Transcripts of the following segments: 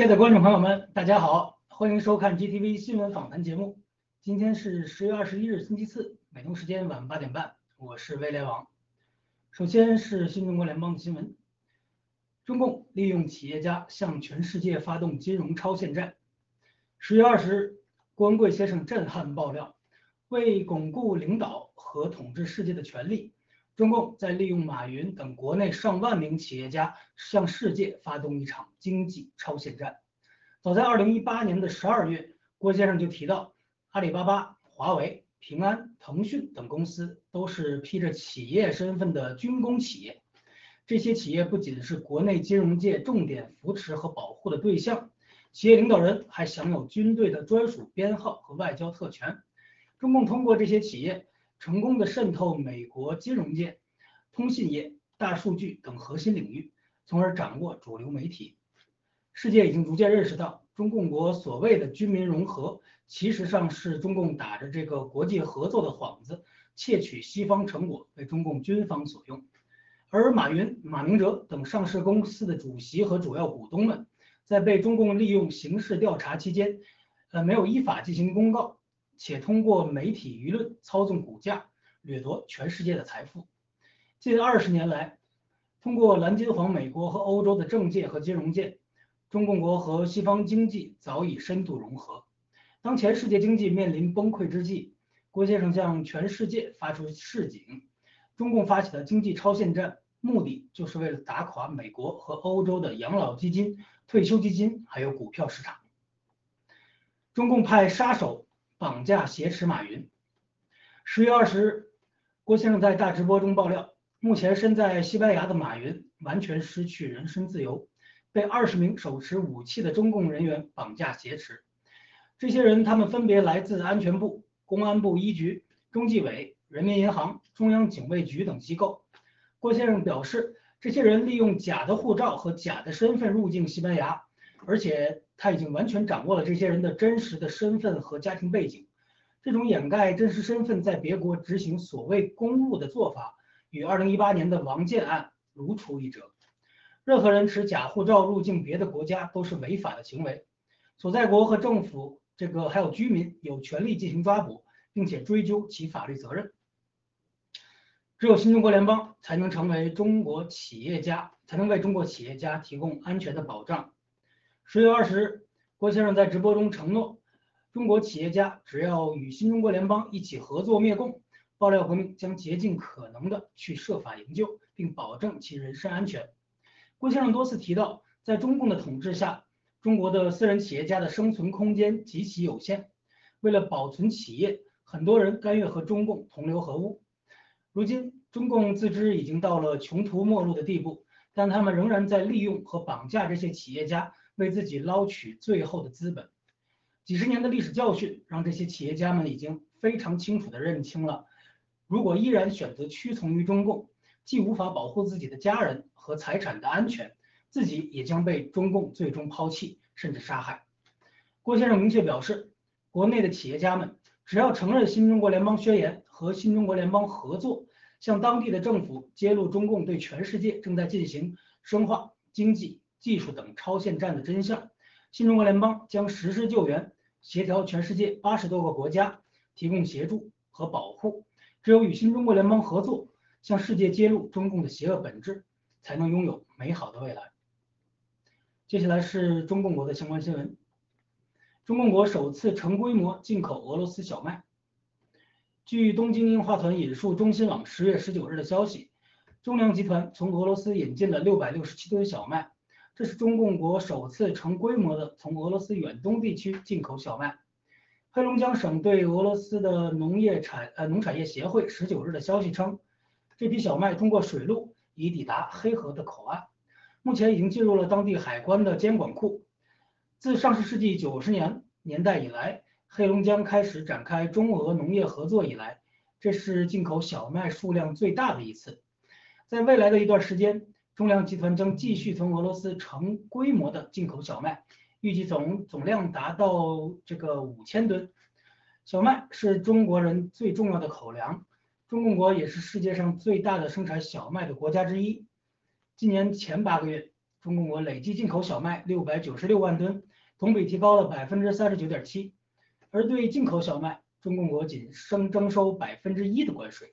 亲爱的观众朋友们，大家好，欢迎收看 GTV 新闻访谈节目。今天是十月二十一日，星期四，美东时间晚八点半，我是威廉王。首先是新中国联邦的新闻：中共利用企业家向全世界发动金融超限战。十月二十日，郭文贵先生震撼爆料，为巩固领导和统治世界的权利。中共在利用马云等国内上万名企业家向世界发动一场经济超限战。早在2018年的12月，郭先生就提到，阿里巴巴、华为、平安、腾讯等公司都是披着企业身份的军工企业。这些企业不仅是国内金融界重点扶持和保护的对象，企业领导人还享有军队的专属编号和外交特权。中共通过这些企业。成功的渗透美国金融界、通信业、大数据等核心领域，从而掌握主流媒体。世界已经逐渐认识到，中共国所谓的军民融合，其实上是中共打着这个国际合作的幌子，窃取西方成果为中共军方所用。而马云、马明哲等上市公司的主席和主要股东们，在被中共利用刑事调查期间，呃，没有依法进行公告。且通过媒体舆论操纵股价，掠夺全世界的财富。近二十年来，通过蓝金黄美国和欧洲的政界和金融界，中共国和西方经济早已深度融合。当前世界经济面临崩溃之际，郭先生向全世界发出示警：中共发起的经济超限战，目的就是为了打垮美国和欧洲的养老基金、退休基金，还有股票市场。中共派杀手。绑架挟持马云。十月二十日，郭先生在大直播中爆料，目前身在西班牙的马云完全失去人身自由，被二十名手持武器的中共人员绑架挟持。这些人他们分别来自安全部、公安部一局、中纪委、人民银行、中央警卫局等机构。郭先生表示，这些人利用假的护照和假的身份入境西班牙，而且。他已经完全掌握了这些人的真实的身份和家庭背景，这种掩盖真实身份在别国执行所谓公务的做法，与2018年的王建案如出一辙。任何人持假护照入境别的国家都是违法的行为，所在国和政府这个还有居民有权利进行抓捕，并且追究其法律责任。只有新中国联邦才能成为中国企业家，才能为中国企业家提供安全的保障。十月二十日，郭先生在直播中承诺，中国企业家只要与新中国联邦一起合作灭共，爆料革命将竭尽可能的去设法营救，并保证其人身安全。郭先生多次提到，在中共的统治下，中国的私人企业家的生存空间极其有限。为了保存企业，很多人甘愿和中共同流合污。如今，中共自知已经到了穷途末路的地步，但他们仍然在利用和绑架这些企业家。为自己捞取最后的资本，几十年的历史教训让这些企业家们已经非常清楚地认清了：如果依然选择屈从于中共，既无法保护自己的家人和财产的安全，自己也将被中共最终抛弃甚至杀害。郭先生明确表示，国内的企业家们只要承认新中国联邦宣言和新中国联邦合作，向当地的政府揭露中共对全世界正在进行深化经济。技术等超限战的真相，新中国联邦将实施救援，协调全世界八十多个国家，提供协助和保护。只有与新中国联邦合作，向世界揭露中共的邪恶本质，才能拥有美好的未来。接下来是中共国的相关新闻：中共国首次成规模进口俄罗斯小麦。据东京樱花团引述中新网十月十九日的消息，中粮集团从俄罗斯引进了六百六十七吨小麦。这是中共国首次成规模的从俄罗斯远东地区进口小麦。黑龙江省对俄罗斯的农业产呃农产业协会十九日的消息称，这批小麦通过水路已抵达黑河的口岸，目前已经进入了当地海关的监管库。自上世纪九十年年代以来，黑龙江开始展开中俄农业合作以来，这是进口小麦数量最大的一次。在未来的一段时间。中粮集团将继续从俄罗斯成规模的进口小麦，预计总总量达到这个五千吨。小麦是中国人最重要的口粮，中共国也是世界上最大的生产小麦的国家之一。今年前八个月，中共国累计进口小麦六百九十六万吨，同比提高了百分之三十九点七，而对进口小麦，中共国仅征征收百分之一的关税。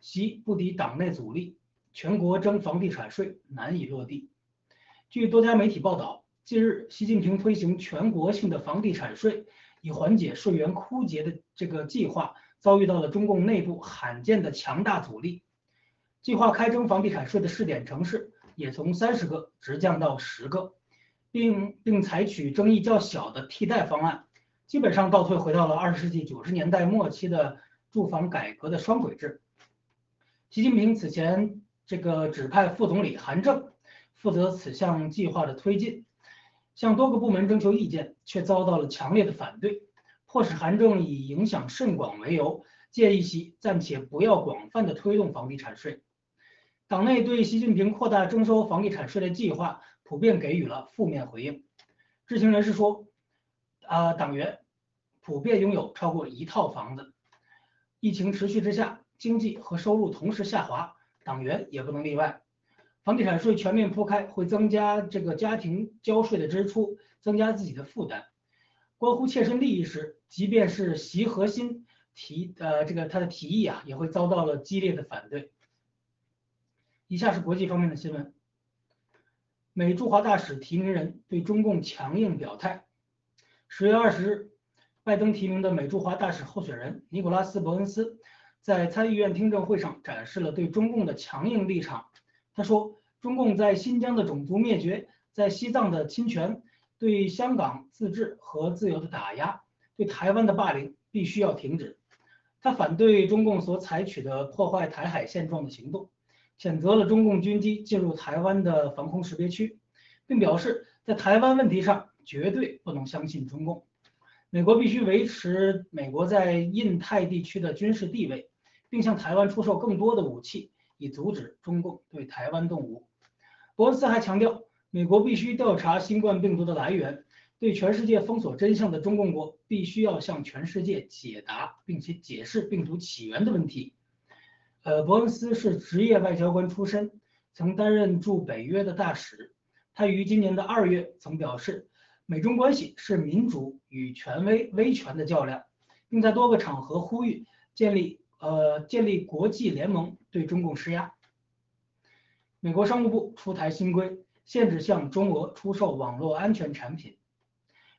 习不敌党内阻力，全国征房地产税难以落地。据多家媒体报道，近日习近平推行全国性的房地产税，以缓解税源枯竭的这个计划，遭遇到了中共内部罕见的强大阻力。计划开征房地产税的试点城市也从三十个直降到十个，并并采取争议较小的替代方案，基本上倒退回到了二十世纪九十年代末期的住房改革的双轨制。习近平此前这个指派副总理韩正负责此项计划的推进，向多个部门征求意见，却遭到了强烈的反对，迫使韩正以影响甚广为由，建议其暂且不要广泛的推动房地产税。党内对习近平扩大征收房地产税的计划普遍给予了负面回应。知情人士说，啊，党员普遍拥有超过一套房子。疫情持续之下。经济和收入同时下滑，党员也不能例外。房地产税全面铺开，会增加这个家庭交税的支出，增加自己的负担。关乎切身利益时，即便是习核心提呃这个他的提议啊，也会遭到了激烈的反对。以下是国际方面的新闻：美驻华大使提名人对中共强硬表态。十月二十日，拜登提名的美驻华大使候选人尼古拉斯·伯恩斯。在参议院听证会上展示了对中共的强硬立场。他说：“中共在新疆的种族灭绝，在西藏的侵权，对香港自治和自由的打压，对台湾的霸凌，必须要停止。”他反对中共所采取的破坏台海现状的行动，谴责了中共军机进入台湾的防空识别区，并表示在台湾问题上绝对不能相信中共。美国必须维持美国在印太地区的军事地位，并向台湾出售更多的武器，以阻止中共对台湾动武。伯恩斯还强调，美国必须调查新冠病毒的来源，对全世界封锁真相的中共国必须要向全世界解答并且解释病毒起源的问题。呃，伯恩斯是职业外交官出身，曾担任驻北约的大使。他于今年的二月曾表示。美中关系是民主与权威威权的较量，并在多个场合呼吁建立呃建立国际联盟对中共施压。美国商务部出台新规，限制向中俄出售网络安全产品。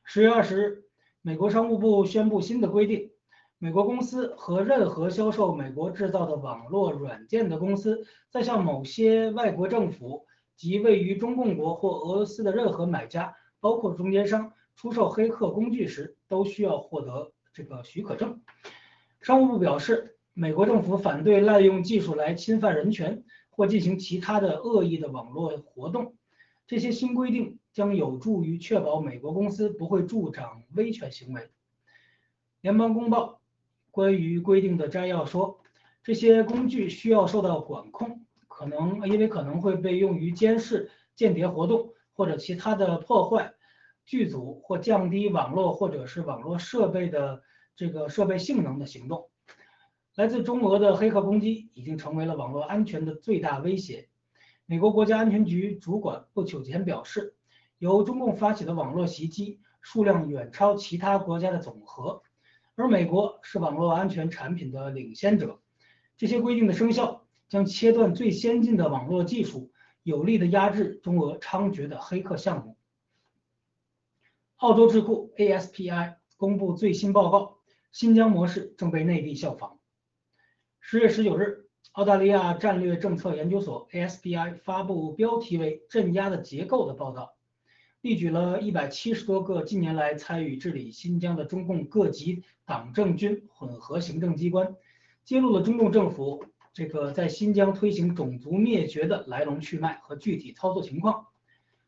十月二十日，美国商务部宣布新的规定：美国公司和任何销售美国制造的网络软件的公司，在向某些外国政府及位于中共国或俄罗斯的任何买家。包括中间商出售黑客工具时，都需要获得这个许可证。商务部表示，美国政府反对滥用技术来侵犯人权或进行其他的恶意的网络活动。这些新规定将有助于确保美国公司不会助长威权行为。联邦公报关于规定的摘要说，这些工具需要受到管控，可能因为可能会被用于监视间谍活动。或者其他的破坏剧组或降低网络或者是网络设备的这个设备性能的行动，来自中俄的黑客攻击已经成为了网络安全的最大威胁。美国国家安全局主管不久前表示，由中共发起的网络袭击数量远超其他国家的总和，而美国是网络安全产品的领先者。这些规定的生效将切断最先进的网络技术。有力的压制中俄猖獗的黑客项目。澳洲智库 ASPI 公布最新报告，新疆模式正被内地效仿。十月十九日，澳大利亚战略政策研究所 ASPI 发布标题为“镇压的结构”的报告，列举了一百七十多个近年来参与治理新疆的中共各级党政军混合行政机关，揭露了中共政府。这个在新疆推行种族灭绝的来龙去脉和具体操作情况。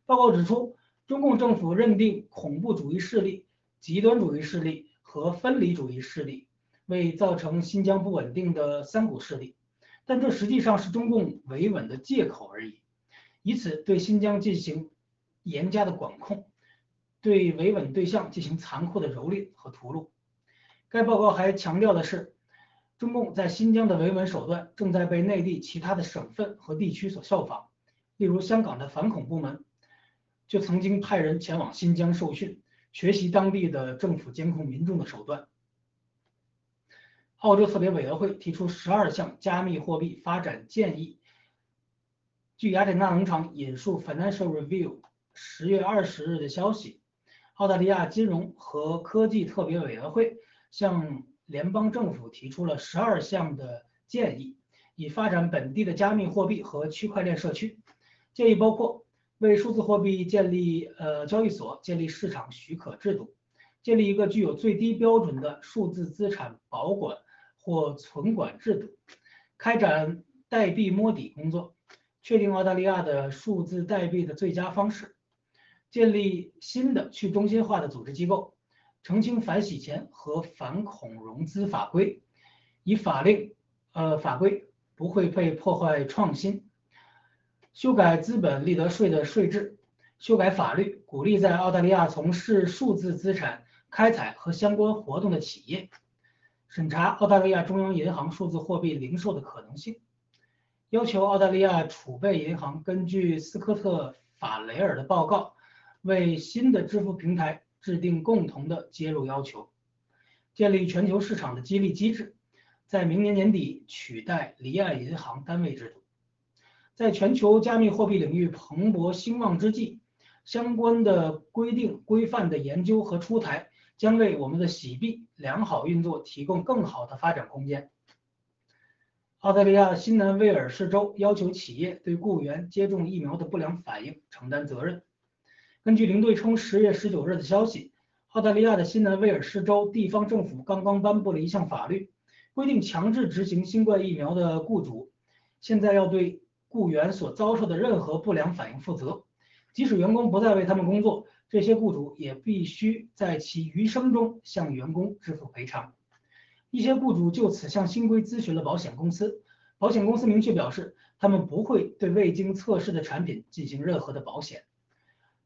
报告指出，中共政府认定恐怖主义势力、极端主义势力和分离主义势力为造成新疆不稳定的三股势力，但这实际上是中共维稳的借口而已，以此对新疆进行严加的管控，对维稳对象进行残酷的蹂躏和屠戮。该报告还强调的是。中共在新疆的维稳手段正在被内地其他的省份和地区所效仿，例如香港的反恐部门就曾经派人前往新疆受训，学习当地的政府监控民众的手段。澳洲特别委员会提出十二项加密货币发展建议。据雅典娜农场引述 Financial Review 十月二十日的消息，澳大利亚金融和科技特别委员会向联邦政府提出了十二项的建议，以发展本地的加密货币和区块链社区。建议包括为数字货币建立呃交易所，建立市场许可制度，建立一个具有最低标准的数字资产保管或存管制度，开展代币摸底工作。确定澳大利亚的数字代币的最佳方式，建立新的去中心化的组织机构，澄清反洗钱和反恐融资法规，以法令呃法规不会被破坏创新，修改资本利得税的税制，修改法律，鼓励在澳大利亚从事数字资产开采和相关活动的企业，审查澳大利亚中央银行数字货币零售的可能性。要求澳大利亚储备银行根据斯科特·法雷尔的报告，为新的支付平台制定共同的接入要求，建立全球市场的激励机制，在明年年底取代离岸银行单位制度。在全球加密货币领域蓬勃兴旺之际，相关的规定规范的研究和出台，将为我们的洗币良好运作提供更好的发展空间。澳大利亚新南威尔士州要求企业对雇员接种疫苗的不良反应承担责任。根据零对冲十月十九日的消息，澳大利亚的新南威尔士州地方政府刚刚颁布了一项法律，规定强制执行新冠疫苗的雇主现在要对雇员所遭受的任何不良反应负责，即使员工不再为他们工作，这些雇主也必须在其余生中向员工支付赔偿。一些雇主就此向新规咨询了保险公司，保险公司明确表示，他们不会对未经测试的产品进行任何的保险。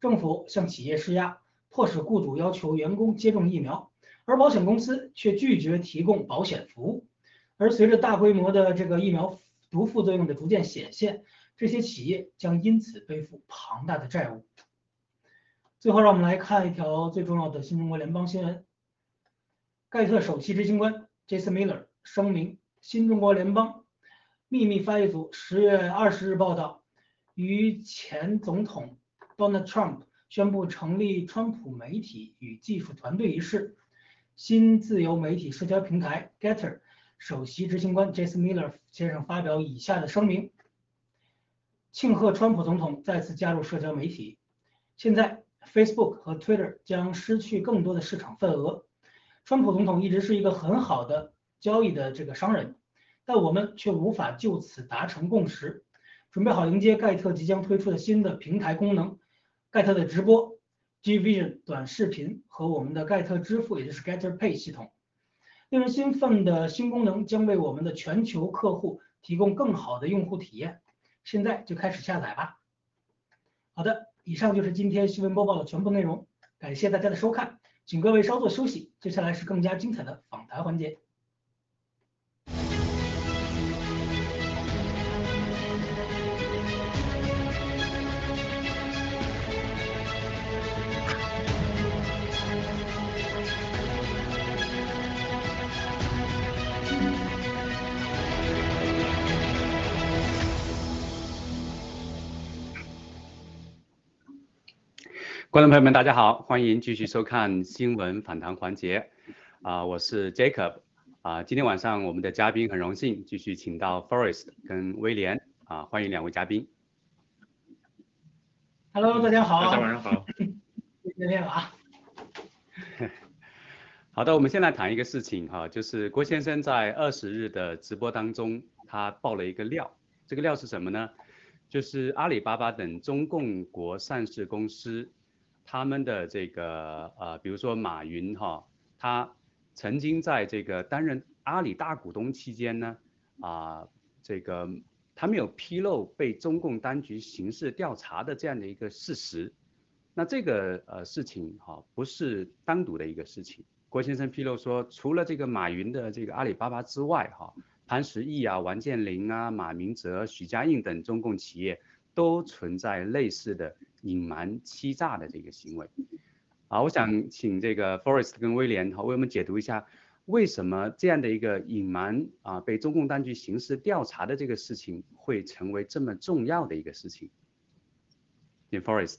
政府向企业施压，迫使雇主要求员工接种疫苗，而保险公司却拒绝提供保险服务。而随着大规模的这个疫苗毒副作用的逐渐显现，这些企业将因此背负庞大的债务。最后，让我们来看一条最重要的新中国联邦新闻：盖特首席执行官。Jason Miller 声明：新中国联邦秘密翻译组十月二十日报道，与前总统 Donald Trump 宣布成立川普媒体与技术团队一事，新自由媒体社交平台 Getter 首席执行官 Jason Miller 先生发表以下的声明：庆贺川普总统再次加入社交媒体。现在 Facebook 和 Twitter 将失去更多的市场份额。川普总统一直是一个很好的交易的这个商人，但我们却无法就此达成共识。准备好迎接盖特即将推出的新的平台功能，盖特的直播、G Vision 短视频和我们的盖特支付，也就是 Getter Pay 系统。令人兴奋的新功能将为我们的全球客户提供更好的用户体验。现在就开始下载吧。好的，以上就是今天新闻播报的全部内容，感谢大家的收看。请各位稍作休息，接下来是更加精彩的访谈环节。观众朋友们，大家好，欢迎继续收看新闻访谈环节。啊，我是 Jacob。啊，今天晚上我们的嘉宾很荣幸继续请到 Forest 跟威廉。啊，欢迎两位嘉宾。Hello，大家好。大家晚上好。见面了啊。好的，我们先来谈一个事情哈，就是郭先生在二十日的直播当中，他爆了一个料。这个料是什么呢？就是阿里巴巴等中共国上市公司。他们的这个呃，比如说马云哈，他曾经在这个担任阿里大股东期间呢，啊，这个他没有披露被中共当局刑事调查的这样的一个事实。那这个呃事情哈，不是单独的一个事情。郭先生披露说，除了这个马云的这个阿里巴巴之外哈，潘石屹啊、王健林啊、马明哲、许家印等中共企业都存在类似的隐瞒欺诈的这个行为。啊，我想请这个 Forest 跟威廉哈为我们解读一下，为什么这样的一个隐瞒啊被中共当局刑事调查的这个事情会成为这么重要的一个事情。In Forest。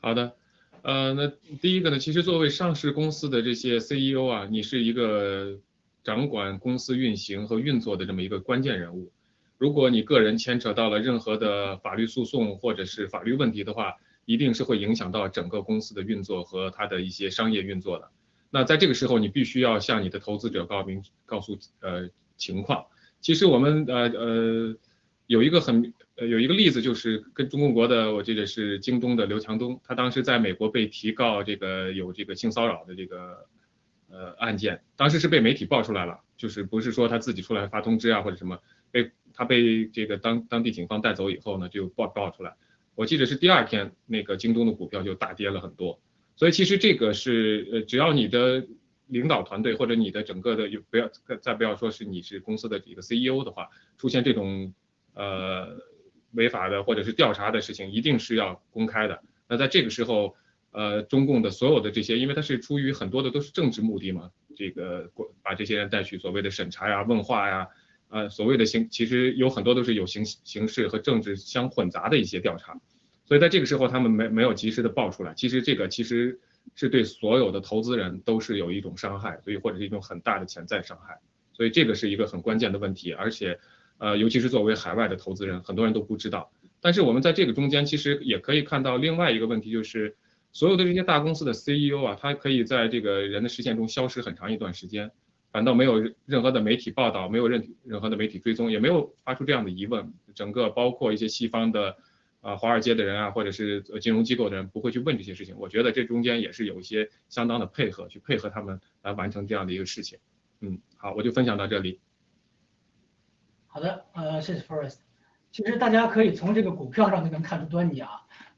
好的，呃，那第一个呢，其实作为上市公司的这些 CEO 啊，你是一个掌管公司运行和运作的这么一个关键人物。如果你个人牵扯到了任何的法律诉讼或者是法律问题的话，一定是会影响到整个公司的运作和它的一些商业运作的。那在这个时候，你必须要向你的投资者告明告诉呃情况。其实我们呃呃有一个很呃有一个例子，就是跟中共国的，我记得是京东的刘强东，他当时在美国被提告这个有这个性骚扰的这个呃案件，当时是被媒体爆出来了，就是不是说他自己出来发通知啊或者什么，被他被这个当当地警方带走以后呢，就爆爆出来。我记得是第二天，那个京东的股票就大跌了很多，所以其实这个是呃，只要你的领导团队或者你的整个的，不要再不要说是你是公司的一个 CEO 的话，出现这种呃违法的或者是调查的事情，一定是要公开的。那在这个时候，呃，中共的所有的这些，因为它是出于很多的都是政治目的嘛，这个把这些人带去所谓的审查呀、问话呀。呃，所谓的形，其实有很多都是有形形式和政治相混杂的一些调查，所以在这个时候他们没没有及时的爆出来，其实这个其实是对所有的投资人都是有一种伤害，所以或者是一种很大的潜在伤害，所以这个是一个很关键的问题，而且呃，尤其是作为海外的投资人，很多人都不知道。但是我们在这个中间其实也可以看到另外一个问题，就是所有的这些大公司的 CEO 啊，他可以在这个人的视线中消失很长一段时间。反倒没有任何的媒体报道，没有任任何的媒体追踪，也没有发出这样的疑问。整个包括一些西方的，啊，华尔街的人啊，或者是金融机构的人，不会去问这些事情。我觉得这中间也是有一些相当的配合，去配合他们来完成这样的一个事情。嗯，好，我就分享到这里。好的，呃，谢谢 Forest。其实大家可以从这个股票上就能看出端倪啊。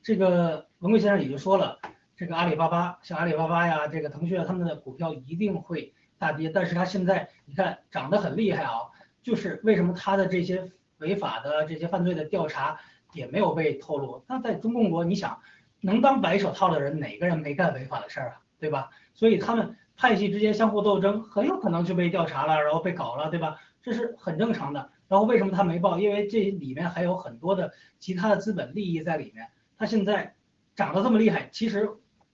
这个文贵先生也就说了，这个阿里巴巴，像阿里巴巴呀，这个腾讯啊，他们的股票一定会。大跌，但是它现在你看涨得很厉害啊，就是为什么它的这些违法的这些犯罪的调查也没有被透露？那在中共国，你想能当白手套的人，哪个人没干违法的事儿啊？对吧？所以他们派系之间相互斗争，很有可能就被调查了，然后被搞了，对吧？这是很正常的。然后为什么他没报？因为这里面还有很多的其他的资本利益在里面。他现在涨得这么厉害，其实。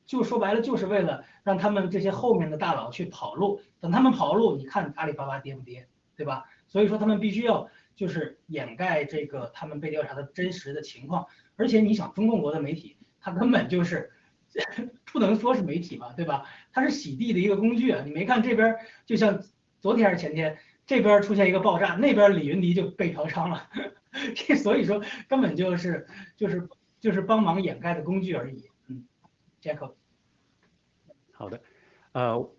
就说白了，就是为了让他们这些后面的大佬去跑路，等他们跑路，你看阿里巴巴跌不跌，对吧？所以说他们必须要就是掩盖这个他们被调查的真实的情况。而且你想，中共国的媒体，它根本就是 不能说是媒体吧，对吧？它是洗地的一个工具啊！你没看这边，就像昨天还是前天，这边出现一个爆炸，那边李云迪就被嫖娼了，这所以说根本就是就是就是帮忙掩盖的工具而已。接口好的，呃，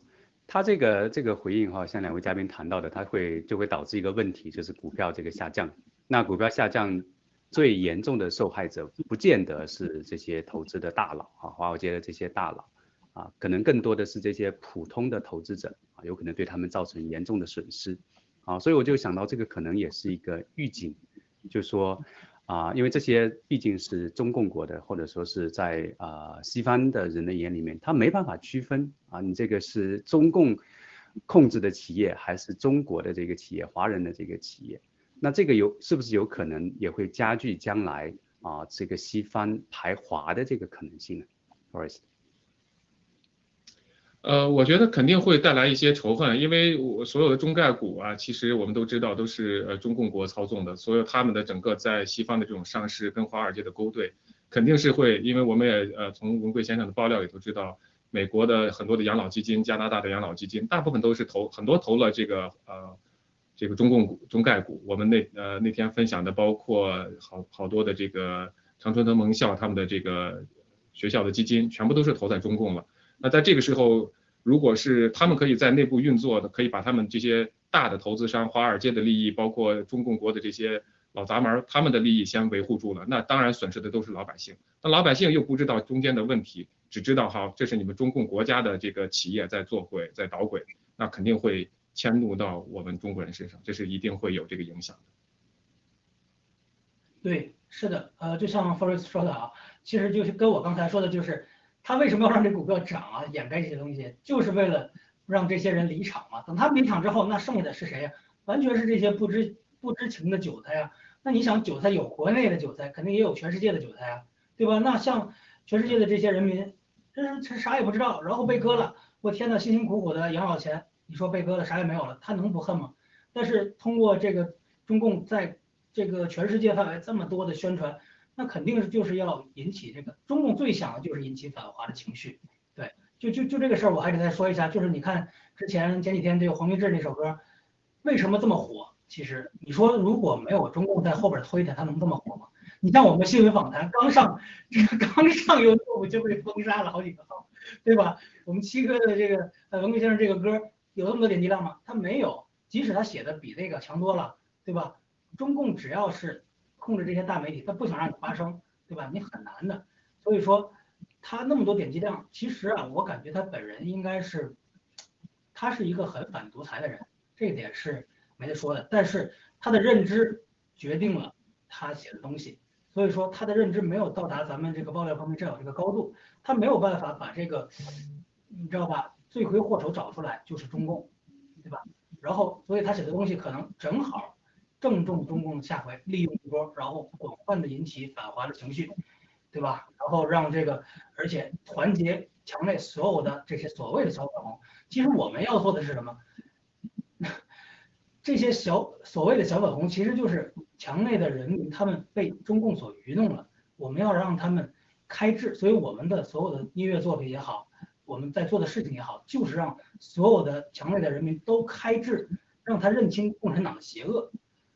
他这个这个回应哈，像两位嘉宾谈到的，他会就会导致一个问题，就是股票这个下降。那股票下降最严重的受害者，不见得是这些投资的大佬啊，华尔街的这些大佬啊，可能更多的是这些普通的投资者啊，有可能对他们造成严重的损失啊，所以我就想到这个可能也是一个预警，就说。啊，因为这些毕竟是中共国的，或者说是在啊西方的人的眼里面，他没办法区分啊，你这个是中共控制的企业，还是中国的这个企业，华人的这个企业，那这个有是不是有可能也会加剧将来啊这个西方排华的这个可能性呢？Forest。呃，我觉得肯定会带来一些仇恨，因为我所有的中概股啊，其实我们都知道都是呃中共国操纵的，所有他们的整个在西方的这种上市跟华尔街的勾兑，肯定是会，因为我们也呃从文贵先生的爆料里头知道，美国的很多的养老基金，加拿大的养老基金，大部分都是投很多投了这个呃这个中共股中概股，我们那呃那天分享的包括好好多的这个长春藤盟校他们的这个学校的基金，全部都是投在中共了。那在这个时候，如果是他们可以在内部运作的，可以把他们这些大的投资商、华尔街的利益，包括中共国的这些老杂门，他们的利益先维护住了，那当然损失的都是老百姓。那老百姓又不知道中间的问题，只知道哈，这是你们中共国家的这个企业在做鬼，在捣鬼，那肯定会迁怒到我们中国人身上，这是一定会有这个影响的。对，是的，呃，就像 Forest 说的啊，其实就是跟我刚才说的，就是他为什么要让这股票涨啊，掩盖这些东西，就是为了让这些人离场嘛。等他离场之后，那剩下的是谁呀？完全是这些不知不知情的韭菜呀。那你想，韭菜有国内的韭菜，肯定也有全世界的韭菜啊，对吧？那像全世界的这些人民，这这啥也不知道，然后被割了，我天呐，辛辛苦苦的养老钱，你说被割了啥也没有了，他能不恨吗？但是通过这个中共在这个全世界范围这么多的宣传，那肯定是就是要引起这个中共最想的就是引起反华的情绪。对，就就就这个事儿，我还得再说一下，就是你看之前前几天这个黄明志那首歌，为什么这么火？其实你说如果没有中共在后边推它，它能这么火吗？你像我们新闻访谈刚上，这个刚上 YouTube 就被封杀了好几个号，对吧？我们七哥的这个呃文贵先生这个歌有那么多点击量吗？他没有，即使他写的比那个强多了，对吧？中共只要是控制这些大媒体，他不想让你发声，对吧？你很难的。所以说他那么多点击量，其实啊，我感觉他本人应该是，他是一个很反独裁的人，这一点是。没得说的，但是他的认知决定了他写的东西，所以说他的认知没有到达咱们这个爆料方面战友这个高度，他没有办法把这个，你知道吧？罪魁祸首找出来就是中共，对吧？然后所以他写的东西可能正好正中中共的下怀，利用一波，然后广泛的引起反华的情绪，对吧？然后让这个而且团结墙内所有的这些所谓的小粉红，其实我们要做的是什么？这些小所谓的小粉红，其实就是墙内的人民，他们被中共所愚弄了。我们要让他们开智，所以我们的所有的音乐作品也好，我们在做的事情也好，就是让所有的墙内的人民都开智，让他认清共产党的邪恶。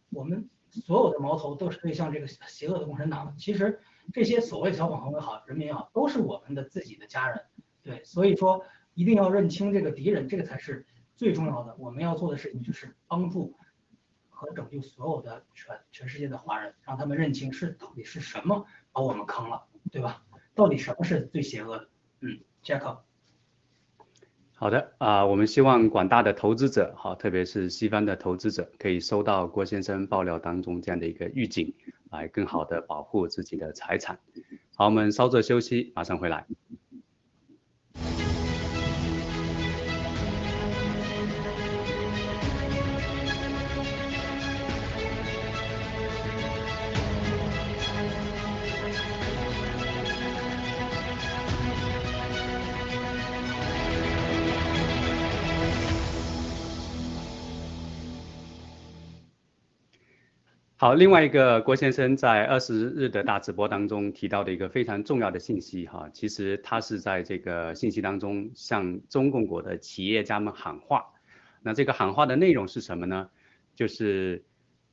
我们所有的矛头都是对向这个邪恶的共产党。其实这些所谓小网红也好，人民也好，都是我们的自己的家人。对，所以说一定要认清这个敌人，这个才是。最重要的，我们要做的事情就是帮助和拯救所有的全全世界的华人，让他们认清是到底是什么把我们坑了，对吧？到底什么是最邪恶的？嗯，Jack。好的啊，我们希望广大的投资者，好，特别是西方的投资者，可以收到郭先生爆料当中这样的一个预警，来更好的保护自己的财产。好，我们稍作休息，马上回来。好，另外一个郭先生在二十日的大直播当中提到的一个非常重要的信息哈，其实他是在这个信息当中向中共国的企业家们喊话。那这个喊话的内容是什么呢？就是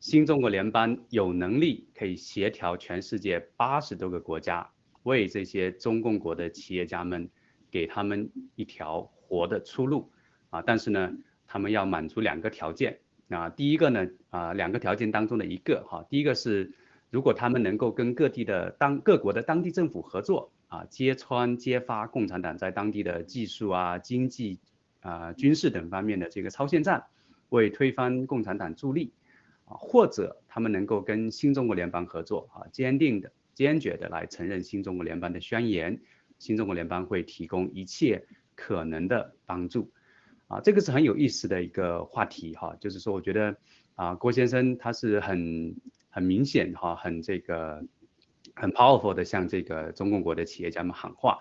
新中国联邦有能力可以协调全世界八十多个国家，为这些中共国的企业家们给他们一条活的出路啊，但是呢，他们要满足两个条件。啊，第一个呢，啊，两个条件当中的一个哈，第一个是，如果他们能够跟各地的当各国的当地政府合作，啊，揭穿揭发共产党在当地的技术啊、经济啊、军事等方面的这个超限战，为推翻共产党助力，啊，或者他们能够跟新中国联邦合作，啊，坚定的、坚决的来承认新中国联邦的宣言，新中国联邦会提供一切可能的帮助。啊，这个是很有意思的一个话题哈，就是说，我觉得啊，郭先生他是很很明显哈，很这个很 powerful 的向这个中共国的企业家们喊话，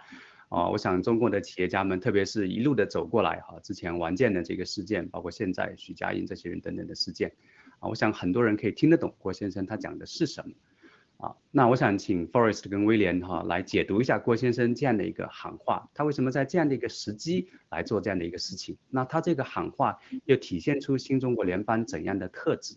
啊，我想中共的企业家们，特别是一路的走过来哈，之前王建的这个事件，包括现在许家印这些人等等的事件，啊，我想很多人可以听得懂郭先生他讲的是什么。啊，那我想请 Forest 跟威廉哈来解读一下郭先生这样的一个喊话，他为什么在这样的一个时机来做这样的一个事情？那他这个喊话又体现出新中国联邦怎样的特质？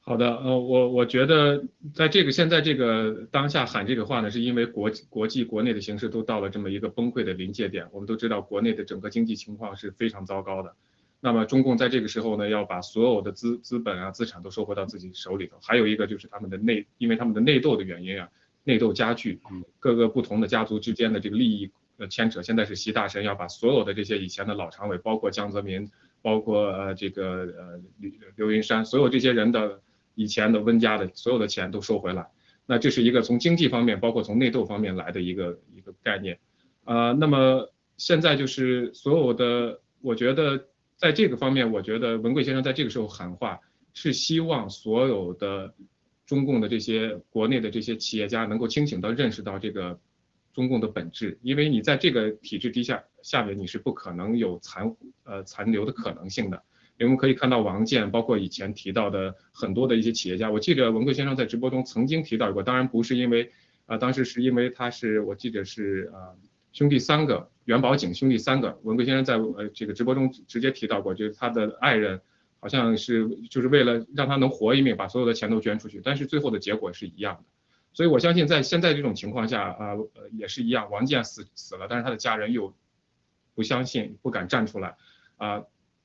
好的，呃，我我觉得在这个现在这个当下喊这个话呢，是因为国国际国内的形势都到了这么一个崩溃的临界点，我们都知道国内的整个经济情况是非常糟糕的。那么中共在这个时候呢，要把所有的资资本啊、资产都收回到自己手里头。还有一个就是他们的内，因为他们的内斗的原因啊，内斗加剧，各个不同的家族之间的这个利益呃牵扯。现在是习大神要把所有的这些以前的老常委，包括江泽民，包括呃这个呃刘刘云山，所有这些人的以前的温家的所有的钱都收回来。那这是一个从经济方面，包括从内斗方面来的一个一个概念。啊，那么现在就是所有的，我觉得在这个方面，我觉得文贵先生在这个时候喊话，是希望所有的中共的这些国内的这些企业家能够清醒到认识到这个中共的本质，因为你在这个体制底下下面你是不可能有残呃残留的可能性的。我们可以看到王健，包括以前提到的很多的一些企业家，我记得文贵先生在直播中曾经提到过，当然不是因为啊，当时是因为他是我记得是啊。兄弟三个，元宝井兄弟三个，文贵先生在呃这个直播中直接提到过，就是他的爱人好像是就是为了让他能活一命，把所有的钱都捐出去，但是最后的结果是一样的。所以我相信在现在这种情况下啊，呃也是一样，王健死死了，但是他的家人又不相信，不敢站出来啊，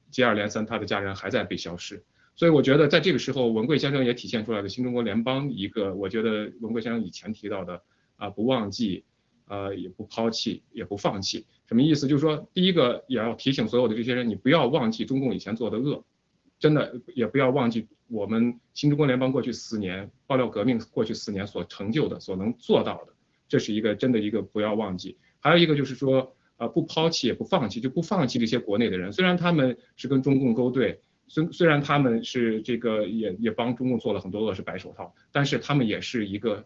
接二连三他的家人还在被消失。所以我觉得在这个时候，文贵先生也体现出来的新中国联邦一个，我觉得文贵先生以前提到的啊，不忘记。呃，也不抛弃，也不放弃，什么意思？就是说，第一个也要提醒所有的这些人，你不要忘记中共以前做的恶，真的也不要忘记我们新中国联邦过去四年爆料革命过去四年所成就的，所能做到的，这是一个真的一个不要忘记。还有一个就是说，呃，不抛弃也不放弃，就不放弃这些国内的人，虽然他们是跟中共勾兑，虽虽然他们是这个也也帮中共做了很多恶事白手套，但是他们也是一个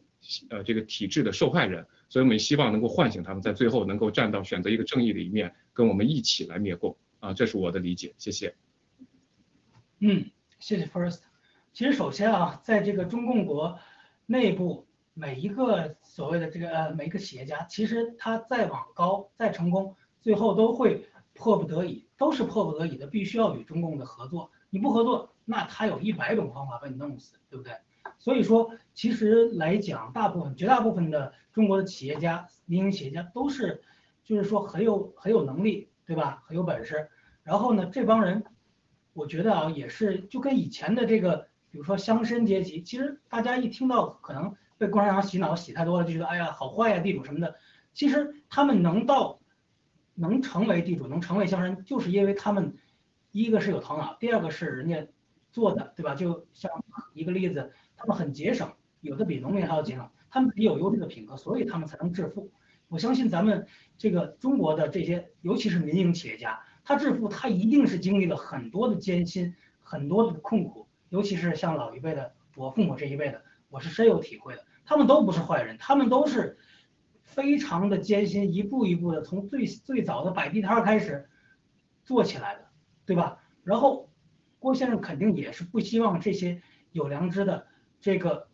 呃这个体制的受害人。所以我们希望能够唤醒他们，在最后能够站到选择一个正义的一面，跟我们一起来灭共啊，这是我的理解，谢谢。嗯，谢谢 First。其实首先啊，在这个中共国内部，每一个所谓的这个呃每一个企业家，其实他再往高再成功，最后都会迫不得已，都是迫不得已的，必须要与中共的合作。你不合作，那他有一百种方法把你弄死，对不对？所以说，其实来讲，大部分、绝大部分的中国的企业家、民营企业家都是，就是说很有很有能力，对吧？很有本事。然后呢，这帮人，我觉得啊，也是就跟以前的这个，比如说乡绅阶级，其实大家一听到可能被共产党洗脑洗太多了，就觉得哎呀好坏呀，地主什么的。其实他们能到，能成为地主，能成为乡绅，就是因为他们，一个是有头脑，第二个是人家做的，对吧？就像一个例子。他们很节省，有的比农民还要节省。他们有优质的品格，所以他们才能致富。我相信咱们这个中国的这些，尤其是民营企业家，他致富，他一定是经历了很多的艰辛，很多的困苦。尤其是像老一辈的，我父母这一辈的，我是深有体会的。他们都不是坏人，他们都是非常的艰辛，一步一步的从最最早的摆地摊开始做起来的，对吧？然后郭先生肯定也是不希望这些有良知的。这个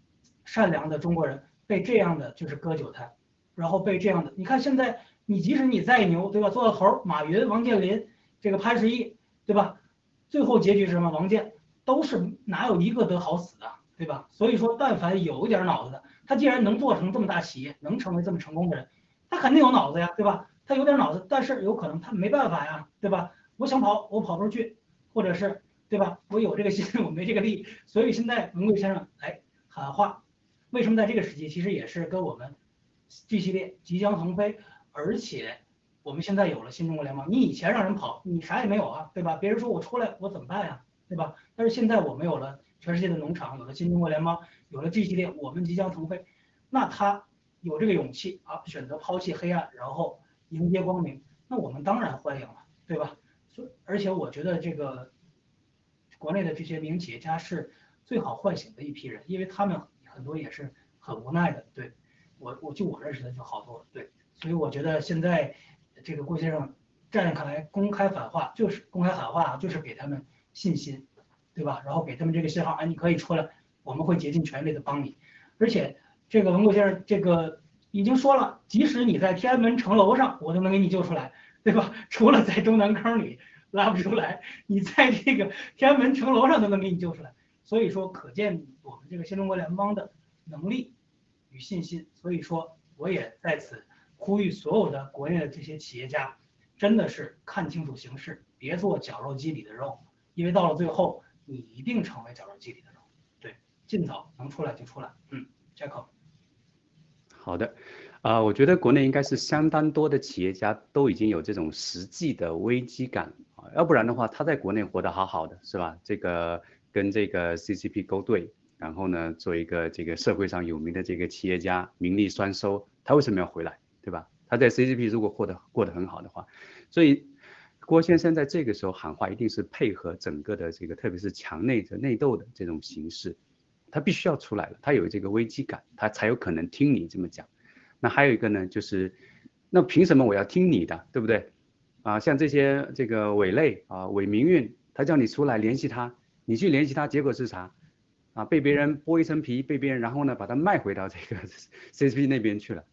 善良的中国人被这样的就是割韭菜，然后被这样的，你看现在你即使你再牛，对吧？做到头，马云、王健林、这个潘石屹，对吧？最后结局是什么？王健都是哪有一个得好死的，对吧？所以说，但凡有一点脑子的，他既然能做成这么大企业，能成为这么成功的人，他肯定有脑子呀，对吧？他有点脑子，但是有可能他没办法呀，对吧？我想跑，我跑不出去，或者是。对吧？我有这个心，我没这个力，所以现在文贵先生来喊话，为什么在这个时期？其实也是跟我们 G 系列即将腾飞，而且我们现在有了新中国联盟。你以前让人跑，你啥也没有啊，对吧？别人说我出来，我怎么办呀，对吧？但是现在我们有了全世界的农场，有了新中国联盟，有了 G 系列，我们即将腾飞。那他有这个勇气啊，选择抛弃黑暗，然后迎接光明，那我们当然欢迎了，对吧？所而且我觉得这个。国内的这些民营企业家是最好唤醒的一批人，因为他们很多也是很无奈的。对我，我就我认识的就好多。对，所以我觉得现在这个郭先生站开来公开反话，就是公开喊话，就是给他们信心，对吧？然后给他们这个信号，哎，你可以出来，我们会竭尽全力的帮你。而且这个文国先生这个已经说了，即使你在天安门城楼上，我都能给你救出来，对吧？除了在中南坑里。拉不出来，你在这个天安门城楼上都能给你救出来，所以说可见我们这个新中国联邦的能力与信心。所以说，我也在此呼吁所有的国内的这些企业家，真的是看清楚形势，别做绞肉机里的肉，因为到了最后，你一定成为绞肉机里的肉。对，尽早能出来就出来。嗯，Jack。好的。啊，我觉得国内应该是相当多的企业家都已经有这种实际的危机感啊，要不然的话，他在国内活得好好的，是吧？这个跟这个 CCP 勾兑，然后呢，做一个这个社会上有名的这个企业家，名利双收，他为什么要回来，对吧？他在 CCP 如果获得过得很好的话，所以郭先生在这个时候喊话，一定是配合整个的这个，特别是墙内的内斗的这种形式，他必须要出来了，他有这个危机感，他才有可能听你这么讲。那还有一个呢，就是那凭什么我要听你的，对不对？啊，像这些这个伪类啊，伪民运，他叫你出来联系他，你去联系他，结果是啥？啊，被别人剥一层皮，被别人然后呢把它卖回到这个 CCP 那边去了。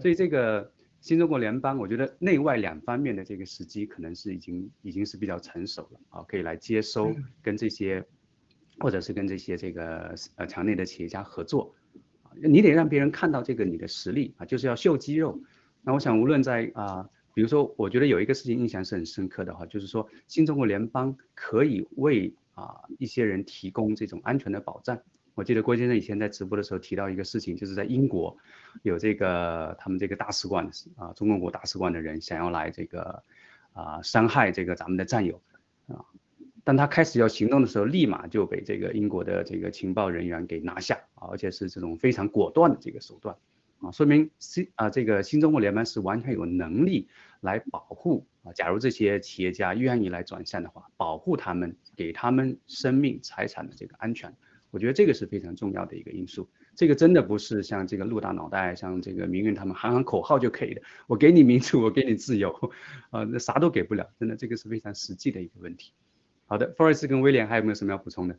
所以这个新中国联邦，我觉得内外两方面的这个时机可能是已经已经是比较成熟了啊，可以来接收跟这些，或者是跟这些这个呃墙内的企业家合作。你得让别人看到这个你的实力啊，就是要秀肌肉。那我想无论在啊。比如说，我觉得有一个事情印象是很深刻的哈，就是说新中国联邦可以为啊一些人提供这种安全的保障。我记得郭先生以前在直播的时候提到一个事情，就是在英国有这个他们这个大使馆啊中共国大使馆的人想要来这个啊伤害这个咱们的战友啊，当他开始要行动的时候，立马就被这个英国的这个情报人员给拿下啊，而且是这种非常果断的这个手段。啊，说明新啊这个新中国联邦是完全有能力来保护啊，假如这些企业家愿意来转向的话，保护他们，给他们生命财产的这个安全，我觉得这个是非常重要的一个因素。这个真的不是像这个陆大脑袋，像这个明运他们喊喊口号就可以的。我给你民主，我给你自由，呃，那啥都给不了，真的这个是非常实际的一个问题。好的，Forest 跟威廉还有没有什么要补充的？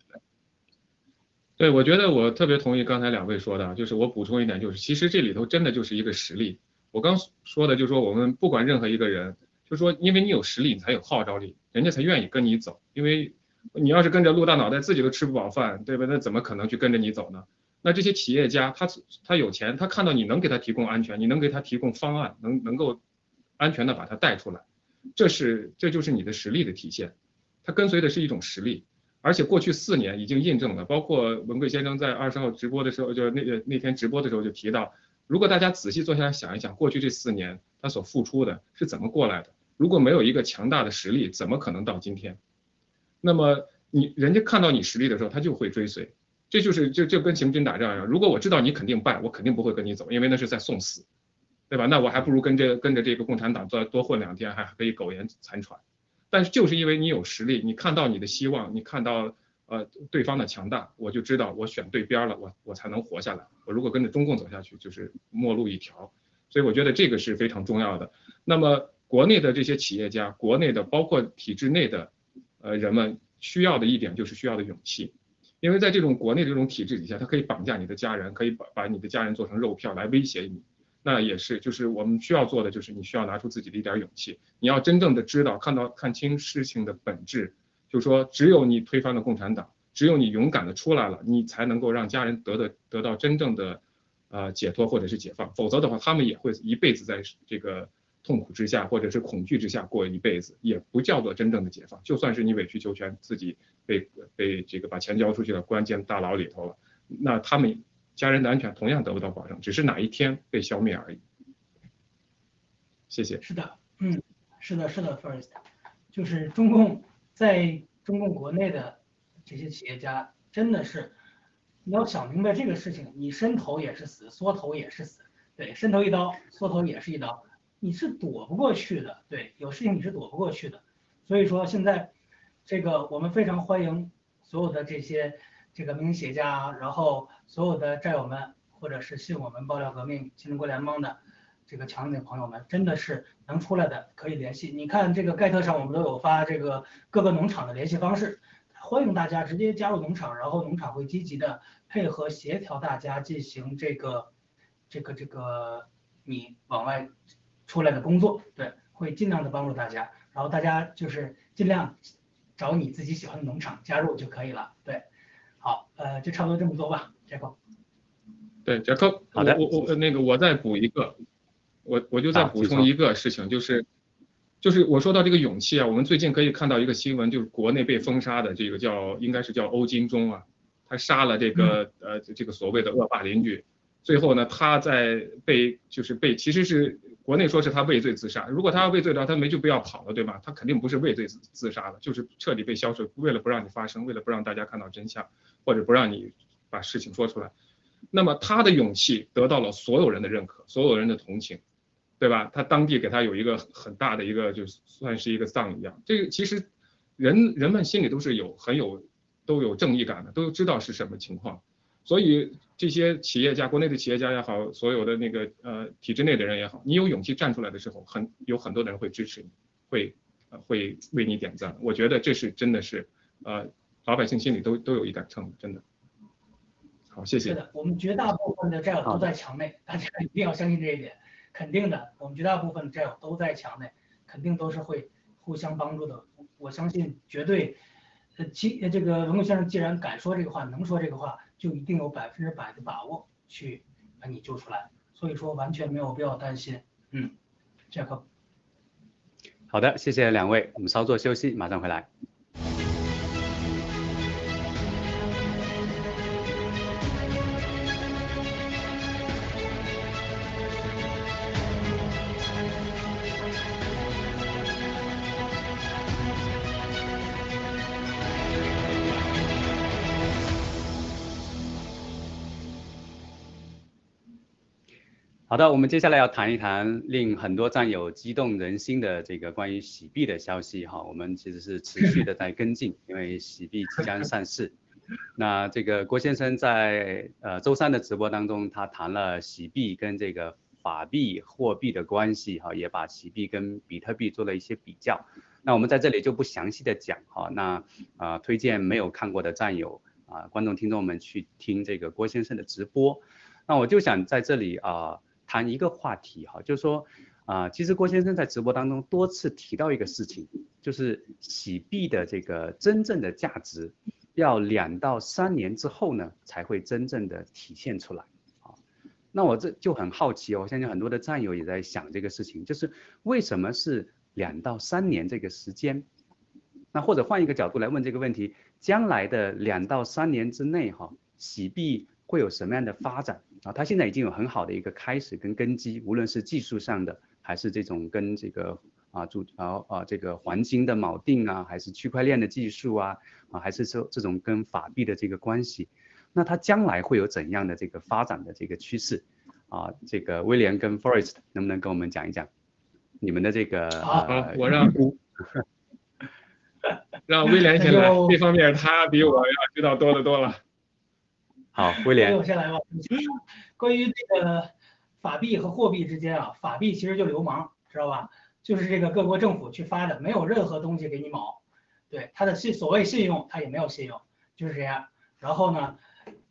对，我觉得我特别同意刚才两位说的，就是我补充一点，就是其实这里头真的就是一个实力。我刚说的就是说，我们不管任何一个人，就是说因为你有实力，你才有号召力，人家才愿意跟你走。因为你要是跟着陆大脑袋，自己都吃不饱饭，对吧？那怎么可能去跟着你走呢？那这些企业家，他他有钱，他看到你能给他提供安全，你能给他提供方案，能能够安全的把他带出来，这是这就是你的实力的体现。他跟随的是一种实力。而且过去四年已经印证了，包括文贵先生在二十号直播的时候，就是那那天直播的时候就提到，如果大家仔细坐下来想一想，过去这四年他所付出的是怎么过来的？如果没有一个强大的实力，怎么可能到今天？那么你人家看到你实力的时候，他就会追随。这就是就就跟行军打仗一样，如果我知道你肯定败，我肯定不会跟你走，因为那是在送死，对吧？那我还不如跟这跟着这个共产党再多混两天，还可以苟延残喘。但是就是因为你有实力，你看到你的希望，你看到呃对方的强大，我就知道我选对边了，我我才能活下来。我如果跟着中共走下去，就是末路一条。所以我觉得这个是非常重要的。那么国内的这些企业家，国内的包括体制内的呃人们需要的一点就是需要的勇气，因为在这种国内这种体制底下，他可以绑架你的家人，可以把把你的家人做成肉票来威胁你。那也是，就是我们需要做的，就是你需要拿出自己的一点勇气，你要真正的知道，看到看清事情的本质，就说只有你推翻了共产党，只有你勇敢的出来了，你才能够让家人得的得到真正的，呃解脱或者是解放，否则的话，他们也会一辈子在这个痛苦之下或者是恐惧之下过一辈子，也不叫做真正的解放。就算是你委曲求全，自己被被这个把钱交出去了，关进大牢里头了，那他们。家人的安全同样得不到保证，只是哪一天被消灭而已。谢谢。是的，嗯，是的，是的，First，就是中共在中共国内的这些企业家，真的是你要想明白这个事情，你伸头也是死，缩头也是死，对，伸头一刀，缩头也是一刀，你是躲不过去的，对，有事情你是躲不过去的。所以说现在这个我们非常欢迎所有的这些。这个民营企业家，然后所有的战友们，或者是信我们爆料革命新中国联邦的这个强烈的朋友们，真的是能出来的可以联系。你看这个盖特上，我们都有发这个各个农场的联系方式，欢迎大家直接加入农场，然后农场会积极的配合协调大家进行这个这个这个你往外出来的工作，对，会尽量的帮助大家，然后大家就是尽量找你自己喜欢的农场加入就可以了，对。好，呃，就差不多这么多吧，杰克。对，杰克，好的，我我那个我再补一个，我我就再补充一个事情，就是就是我说到这个勇气啊，我们最近可以看到一个新闻，就是国内被封杀的这个叫应该是叫欧金忠啊，他杀了这个呃这个所谓的恶霸邻居，最后呢他在被就是被其实是。国内说是他畏罪自杀，如果他要畏罪的话，他没就不要跑了，对吧？他肯定不是畏罪自自杀了，就是彻底被消失，为了不让你发声，为了不让大家看到真相，或者不让你把把事情说出来。那么他的勇气得到了所有人的认可，所有人的同情，对吧？他当地给他有一个很大的一个，就算是一个葬一样。这个其实人人们心里都是有很有都有正义感的，都知道是什么情况。所以这些企业家，国内的企业家也好，所有的那个呃体制内的人也好，你有勇气站出来的时候，很有很多的人会支持你，会会为你点赞。我觉得这是真的是呃老百姓心里都都有一杆秤，真的。好，谢谢。是的，我们绝大部分的战友都在墙内，大家一定要相信这一点，肯定的，我们绝大部分战友都在墙内，肯定都是会互相帮助的。我相信绝对，呃，其这个文贵先生既然敢说这个话，能说这个话。就一定有百分之百的把握去把你救出来，所以说完全没有必要担心。嗯，杰克。好的，谢谢两位，我们稍作休息，马上回来。好的，我们接下来要谈一谈令很多战友激动人心的这个关于洗币的消息哈。我们其实是持续的在跟进，因为洗币即将上市。那这个郭先生在呃周三的直播当中，他谈了洗币跟这个法币货币的关系哈，也把洗币跟比特币做了一些比较。那我们在这里就不详细的讲哈。那啊，推荐没有看过的战友啊，观众听众们去听这个郭先生的直播。那我就想在这里啊。谈一个话题哈，就是说，啊，其实郭先生在直播当中多次提到一个事情，就是洗币的这个真正的价值，要两到三年之后呢，才会真正的体现出来啊。那我这就很好奇哦，我相信很多的战友也在想这个事情，就是为什么是两到三年这个时间？那或者换一个角度来问这个问题，将来的两到三年之内哈，洗币会有什么样的发展？啊，它现在已经有很好的一个开始跟根基，无论是技术上的，还是这种跟这个啊主啊啊这个黄金的锚定啊，还是区块链的技术啊啊，还是说这种跟法币的这个关系，那它将来会有怎样的这个发展的这个趋势？啊，这个威廉跟 Forest 能不能跟我们讲一讲你们的这个？好，我让 让威廉先来，这方面他比我要知道多得多了。好，威廉。我先来吧。关于这个法币和货币之间啊，法币其实就流氓，知道吧？就是这个各国政府去发的，没有任何东西给你锚。对，它的信所谓信用，它也没有信用，就是这样。然后呢，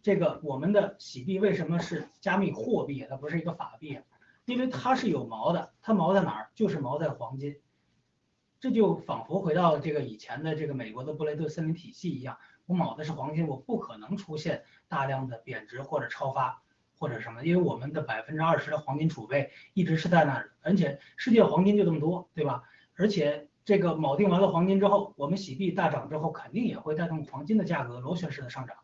这个我们的洗币为什么是加密货币？它不是一个法币，因为它是有锚的。它锚在哪儿？就是锚在黄金。这就仿佛回到了这个以前的这个美国的布雷顿森林体系一样。我铆的是黄金，我不可能出现大量的贬值或者超发或者什么，因为我们的百分之二十的黄金储备一直是在那儿，而且世界黄金就这么多，对吧？而且这个铆定完了黄金之后，我们洗币大涨之后，肯定也会带动黄金的价格螺旋式的上涨，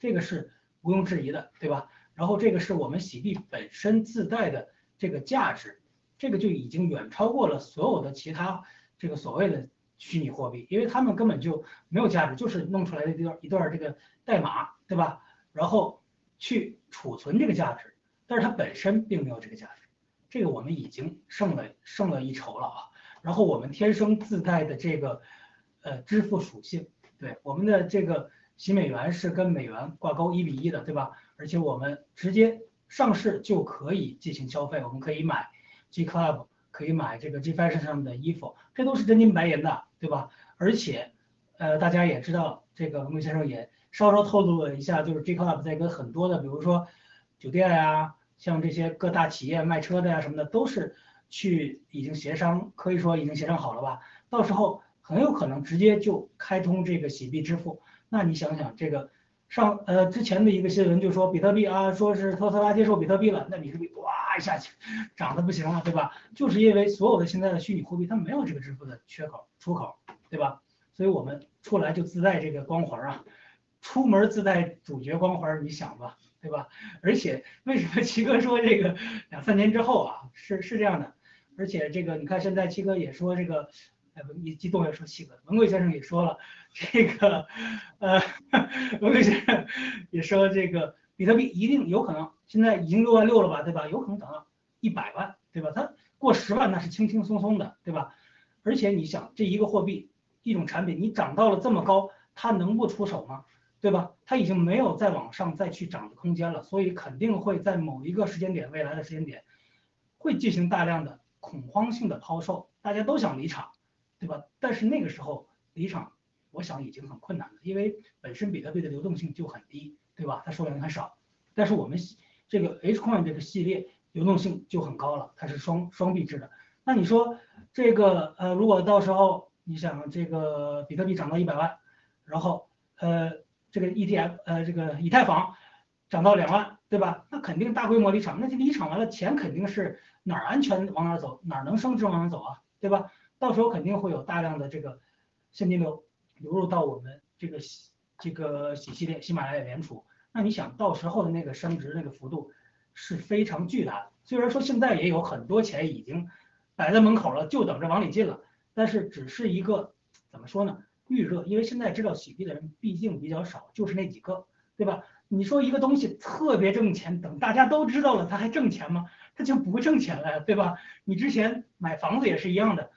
这个是毋庸置疑的，对吧？然后这个是我们洗币本身自带的这个价值，这个就已经远超过了所有的其他这个所谓的。虚拟货币，因为他们根本就没有价值，就是弄出来的一段一段这个代码，对吧？然后去储存这个价值，但是它本身并没有这个价值，这个我们已经胜了胜了一筹了啊。然后我们天生自带的这个呃支付属性，对我们的这个新美元是跟美元挂钩一比一的，对吧？而且我们直接上市就可以进行消费，我们可以买 G Club。可以买这个 G Fashion 上面的衣服，这都是真金白银的，对吧？而且，呃，大家也知道，这个文贵先生也稍稍透露了一下，就是 G Club 在跟很多的，比如说酒店呀，像这些各大企业卖车的呀什么的，都是去已经协商，可以说已经协商好了吧？到时候很有可能直接就开通这个洗币支付。那你想想这个。上呃之前的一个新闻就说比特币啊，说是特斯拉接受比特币了，那比特币哇一下去涨得不行了，对吧？就是因为所有的现在的虚拟货币它没有这个支付的缺口出口，对吧？所以我们出来就自带这个光环啊，出门自带主角光环，你想吧，对吧？而且为什么七哥说这个两三年之后啊，是是这样的，而且这个你看现在七哥也说这个。哎，一激动也说七个。文贵先生也说了，这个呃，文贵先生也说这个比特币一定有可能，现在已经六万六了吧，对吧？有可能涨到一百万，对吧？它过十万那是轻轻松松的，对吧？而且你想，这一个货币一种产品，你涨到了这么高，它能不出手吗？对吧？它已经没有再往上再去涨的空间了，所以肯定会在某一个时间点，未来的时间点，会进行大量的恐慌性的抛售，大家都想离场，对吧？但是那个时候离场，我想已经很困难了，因为本身比特币的流动性就很低，对吧？它数量很少，但是我们这个 H coin 这个系列流动性就很高了，它是双双币制的。那你说这个呃，如果到时候你想这个比特币涨到一百万，然后呃。这个 ETF 呃，这个以太坊涨到两万，对吧？那肯定大规模离场，那就离场完了，钱肯定是哪儿安全往哪儿走，哪儿能升值往哪儿走啊，对吧？到时候肯定会有大量的这个现金流流入到我们这个这个喜系列喜马拉雅联储，那你想到时候的那个升值那个幅度是非常巨大的。虽然说现在也有很多钱已经摆在门口了，就等着往里进了，但是只是一个怎么说呢？预热，因为现在知道洗币的人毕竟比较少，就是那几个，对吧？你说一个东西特别挣钱，等大家都知道了，它还挣钱吗？它就不挣钱了，对吧？你之前买房子也是一样的，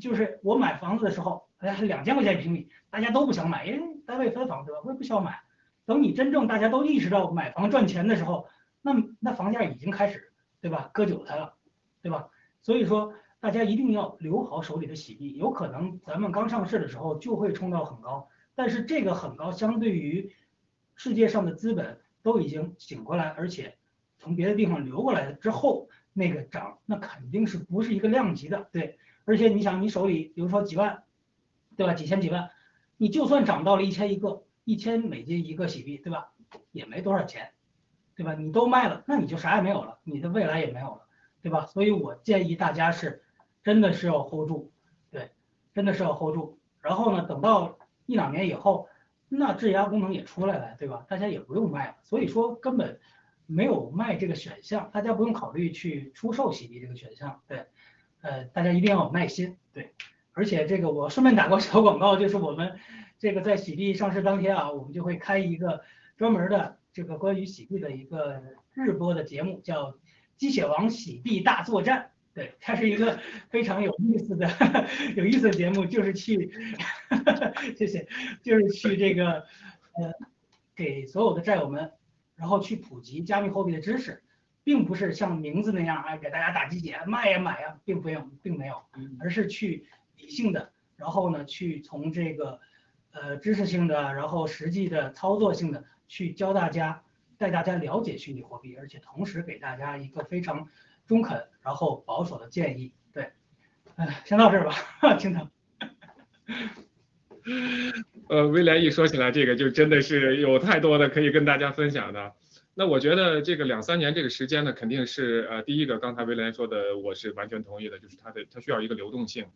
就是我买房子的时候，哎呀，两千块钱一平米，大家都不想买，因为单位分房，对吧？我也不需要买。等你真正大家都意识到买房赚钱的时候，那那房价已经开始，对吧？割韭菜了，对吧？所以说。大家一定要留好手里的洗币，有可能咱们刚上市的时候就会冲到很高，但是这个很高相对于世界上的资本都已经醒过来，而且从别的地方流过来的之后，那个涨那肯定是不是一个量级的，对，而且你想你手里比如说几万，对吧？几千几万，你就算涨到了一千一个，一千美金一个洗币，对吧？也没多少钱，对吧？你都卖了，那你就啥也没有了，你的未来也没有了，对吧？所以我建议大家是。真的是要 hold 住，对，真的是要 hold 住。然后呢，等到一两年以后，那质押功能也出来了，对吧？大家也不用卖了。所以说根本没有卖这个选项，大家不用考虑去出售洗币这个选项。对，呃，大家一定要有耐心。对，而且这个我顺便打个小广告，就是我们这个在喜币上市当天啊，我们就会开一个专门的这个关于喜币的一个日播的节目，叫《鸡血王喜币大作战》。对，它是一个非常有意思的、有意思的节目，就是去，谢谢，就是去这个，呃，给所有的债友们，然后去普及加密货币的知识，并不是像名字那样啊，给大家打鸡血，卖呀买呀，并不用，并没有，而是去理性的，然后呢，去从这个，呃，知识性的，然后实际的操作性的，去教大家，带大家了解虚拟货币，而且同时给大家一个非常。中肯，然后保守的建议，对，哎，先到这儿吧，青藤。呃，威廉一说起来，这个就真的是有太多的可以跟大家分享的。那我觉得这个两三年这个时间呢，肯定是呃，第一个，刚才威廉说的，我是完全同意的，就是它的它需要一个流动性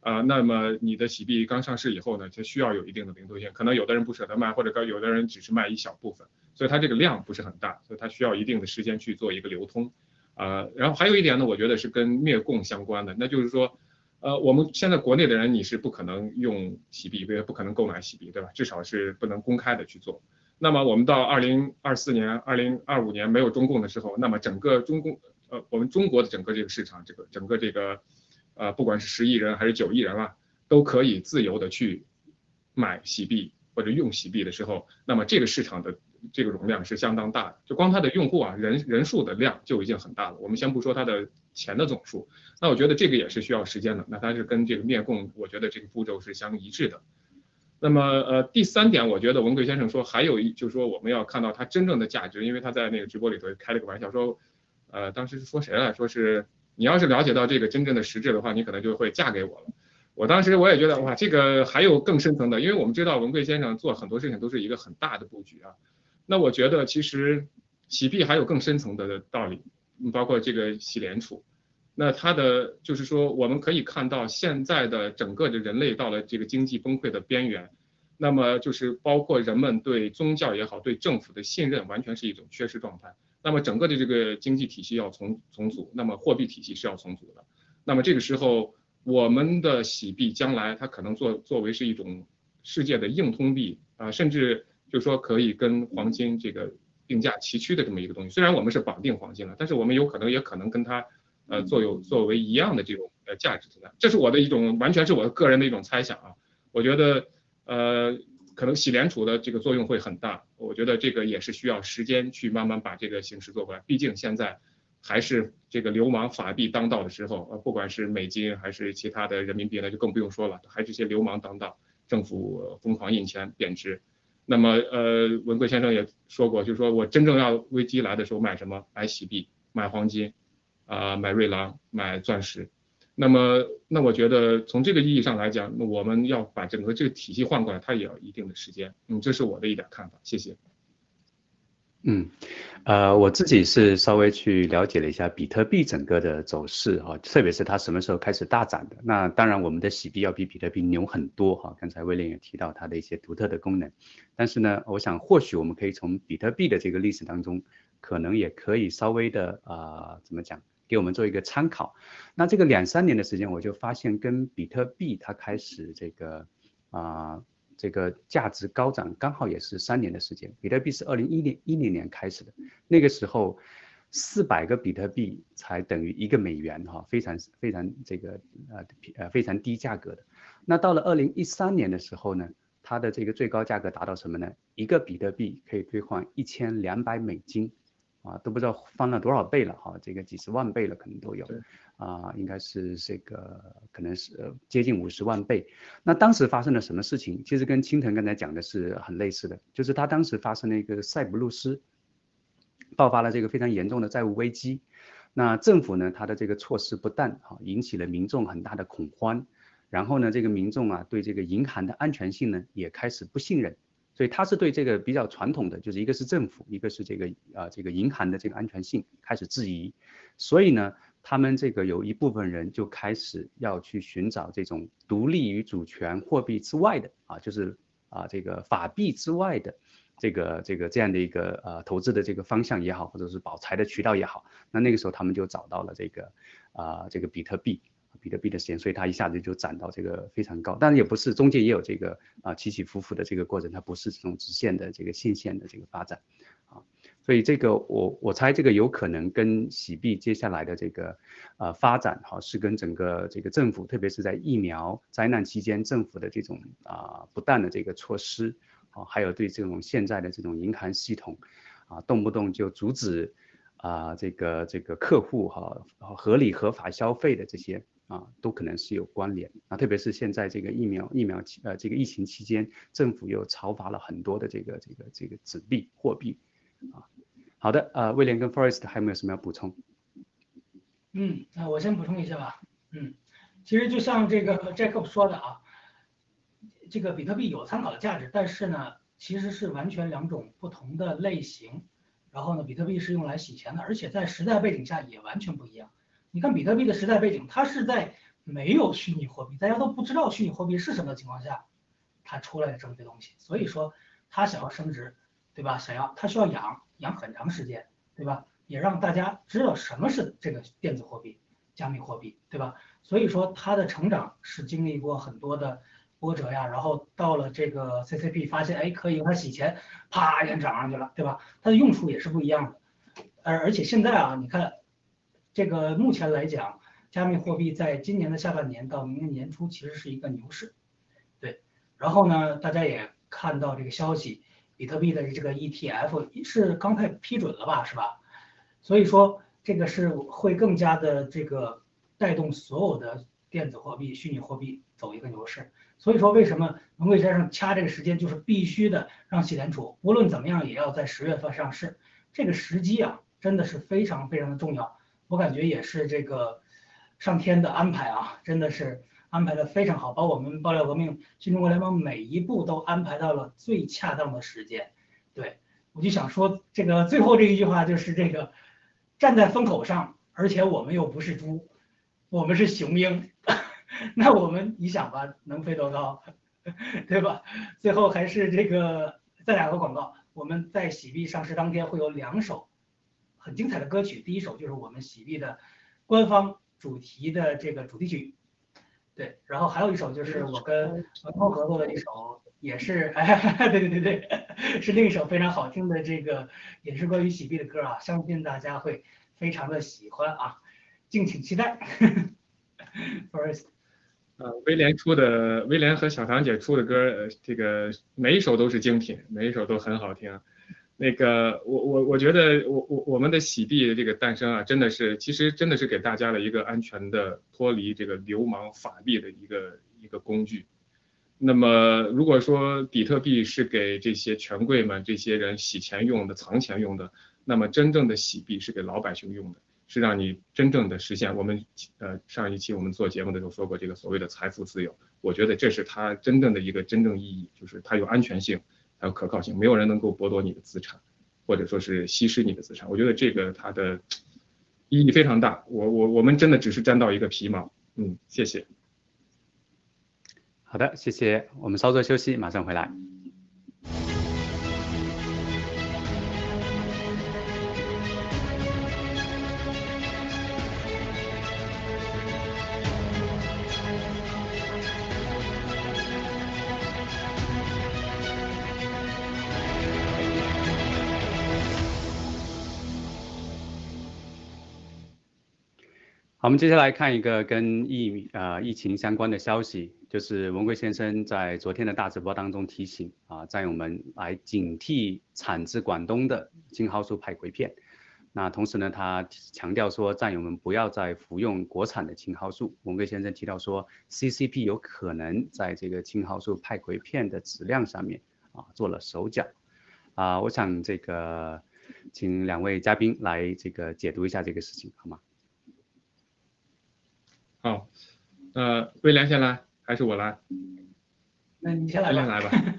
啊。那么你的洗币刚上市以后呢，它需要有一定的流动性，可能有的人不舍得卖，或者有的人只是卖一小部分，所以它这个量不是很大，所以它需要一定的时间去做一个流通。呃，然后还有一点呢，我觉得是跟灭共相关的，那就是说，呃，我们现在国内的人你是不可能用洗币，也不可能购买洗币，对吧？至少是不能公开的去做。那么我们到二零二四年、二零二五年没有中共的时候，那么整个中共，呃，我们中国的整个这个市场，这个整个这个，呃，不管是十亿人还是九亿人啊，都可以自由的去买洗币或者用洗币的时候，那么这个市场的。这个容量是相当大的，就光它的用户啊人人数的量就已经很大了。我们先不说它的钱的总数，那我觉得这个也是需要时间的。那它是跟这个灭共，我觉得这个步骤是相一致的。那么呃第三点，我觉得文贵先生说还有一就是说我们要看到它真正的价值，因为他在那个直播里头开了个玩笑说，呃当时是说谁来说是你要是了解到这个真正的实质的话，你可能就会嫁给我了。我当时我也觉得哇这个还有更深层的，因为我们知道文贵先生做很多事情都是一个很大的布局啊。那我觉得其实洗币还有更深层的道理，包括这个洗联储，那它的就是说我们可以看到现在的整个的人类到了这个经济崩溃的边缘，那么就是包括人们对宗教也好，对政府的信任完全是一种缺失状态，那么整个的这个经济体系要重重组，那么货币体系是要重组的，那么这个时候我们的洗币将来它可能作作为是一种世界的硬通币啊，甚至就说可以跟黄金这个并驾齐驱的这么一个东西。虽然我们是绑定黄金了，但是我们有可能也可能跟它呃作有作为一样的这种呃价值存在。这是我的一种完全是我个人的一种猜想啊。我觉得呃可能洗联储的这个作用会很大。我觉得这个也是需要时间去慢慢把这个形式做过来。毕竟现在。还是这个流氓法币当道的时候，呃，不管是美金还是其他的人民币呢，就更不用说了，还这些流氓当道，政府疯狂印钱贬值。那么，呃，文贵先生也说过，就是说我真正要危机来的时候买什么？买洗币，买黄金，啊，买瑞郎，买钻石。那么，那我觉得从这个意义上来讲，那我们要把整个这个体系换过来，它也要一定的时间。嗯，这是我的一点看法。谢谢。嗯，呃，我自己是稍微去了解了一下比特币整个的走势哈，特别是它什么时候开始大涨的。那当然，我们的洗币要比比特币牛很多哈。刚才威廉也提到它的一些独特的功能，但是呢，我想或许我们可以从比特币的这个历史当中，可能也可以稍微的啊，怎么讲，给我们做一个参考。那这个两三年的时间，我就发现跟比特币它开始这个啊。这个价值高涨刚好也是三年的时间，比特币是二零一零一零年开始的，那个时候四百个比特币才等于一个美元哈，非常非常这个呃呃非常低价格的。那到了二零一三年的时候呢，它的这个最高价格达到什么呢？一个比特币可以兑换一千两百美金。啊，都不知道翻了多少倍了哈，这个几十万倍了可能都有，啊，应该是这个可能是接近五十万倍。那当时发生了什么事情？其实跟青藤刚才讲的是很类似的，就是他当时发生了一个塞浦路斯爆发了这个非常严重的债务危机，那政府呢，他的这个措施不但哈引起了民众很大的恐慌，然后呢，这个民众啊对这个银行的安全性呢也开始不信任。所以他是对这个比较传统的，就是一个是政府，一个是这个啊这个银行的这个安全性开始质疑，所以呢，他们这个有一部分人就开始要去寻找这种独立于主权货币之外的啊，就是啊这个法币之外的这个这个这样的一个呃投资的这个方向也好，或者是保财的渠道也好，那那个时候他们就找到了这个啊这个比特币。比特币的时间，所以它一下子就涨到这个非常高，但是也不是中间也有这个啊起起伏伏的这个过程，它不是这种直线的这个线线的这个发展啊，所以这个我我猜这个有可能跟洗币接下来的这个呃发展哈是跟整个这个政府，特别是在疫苗灾难期间政府的这种啊不断的这个措施啊，还有对这种现在的这种银行系统啊动不动就阻止啊这个这个客户哈合理合法消费的这些。啊，都可能是有关联啊，特别是现在这个疫苗疫苗期呃这个疫情期间，政府又超发了很多的这个这个这个纸币货币啊。好的，呃，威廉跟 Forest 还有没有什么要补充？嗯，那我先补充一下吧。嗯，其实就像这个 Jacob 说的啊，这个比特币有参考的价值，但是呢，其实是完全两种不同的类型。然后呢，比特币是用来洗钱的，而且在时代背景下也完全不一样。你看比特币的时代背景，它是在没有虚拟货币，大家都不知道虚拟货币是什么的情况下，它出来的这么个东西。所以说，它想要升值，对吧？想要它需要养养很长时间，对吧？也让大家知道什么是这个电子货币、加密货币，对吧？所以说它的成长是经历过很多的波折呀。然后到了这个 CCP 发现，哎，可以用它洗钱，啪一下涨上去了，对吧？它的用处也是不一样的。而而且现在啊，你看。这个目前来讲，加密货币在今年的下半年到明年年初其实是一个牛市，对。然后呢，大家也看到这个消息，比特币的这个 ETF 是刚才批准了吧，是吧？所以说这个是会更加的这个带动所有的电子货币、虚拟货币走一个牛市。所以说为什么文贵先生掐这个时间，就是必须的让美联储无论怎么样也要在十月份上市，这个时机啊真的是非常非常的重要。我感觉也是这个上天的安排啊，真的是安排的非常好，把我们爆料革命新中国联盟每一步都安排到了最恰当的时间。对我就想说，这个最后这一句话就是这个站在风口上，而且我们又不是猪，我们是雄鹰，那我们你想吧，能飞多高，对吧？最后还是这个再打个广告，我们在喜币上市当天会有两首。很精彩的歌曲，第一首就是我们喜力的官方主题的这个主题曲，对，然后还有一首就是我跟文涛合作的一首，也是，哎，对对对对，是另一首非常好听的这个，也是关于喜力的歌啊，相信大家会非常的喜欢啊，敬请期待。First，呃，威廉出的，威廉和小唐姐出的歌，这个每一首都是精品，每一首都很好听。那个，我我我觉得，我我我们的洗币的这个诞生啊，真的是，其实真的是给大家的一个安全的脱离这个流氓法币的一个一个工具。那么，如果说比特币是给这些权贵们、这些人洗钱用的、藏钱用的，那么真正的洗币是给老百姓用的，是让你真正的实现。我们呃上一期我们做节目的时候说过，这个所谓的财富自由，我觉得这是它真正的一个真正意义，就是它有安全性。还有可靠性，没有人能够剥夺你的资产，或者说是稀释你的资产。我觉得这个它的意义非常大。我我我们真的只是沾到一个皮毛。嗯，谢谢。好的，谢谢。我们稍作休息，马上回来。我们接下来看一个跟疫呃疫情相关的消息，就是文贵先生在昨天的大直播当中提醒啊战友们来警惕产自广东的青蒿素派葵片。那同时呢，他强调说战友们不要再服用国产的青蒿素。文贵先生提到说，CCP 有可能在这个青蒿素派葵片的质量上面啊做了手脚。啊，我想这个请两位嘉宾来这个解读一下这个事情，好吗？好，呃，威廉先来还是我来？那你先来吧。威廉来吧。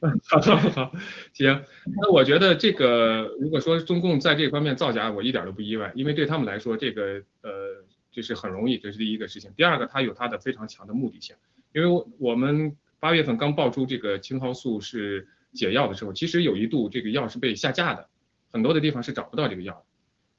好，好，行。那我觉得这个，如果说中共在这方面造假，我一点都不意外，因为对他们来说，这个呃，这是很容易，这是第一个事情。第二个，它有它的非常强的目的性。因为我们八月份刚爆出这个青蒿素是解药的时候，其实有一度这个药是被下架的，很多的地方是找不到这个药。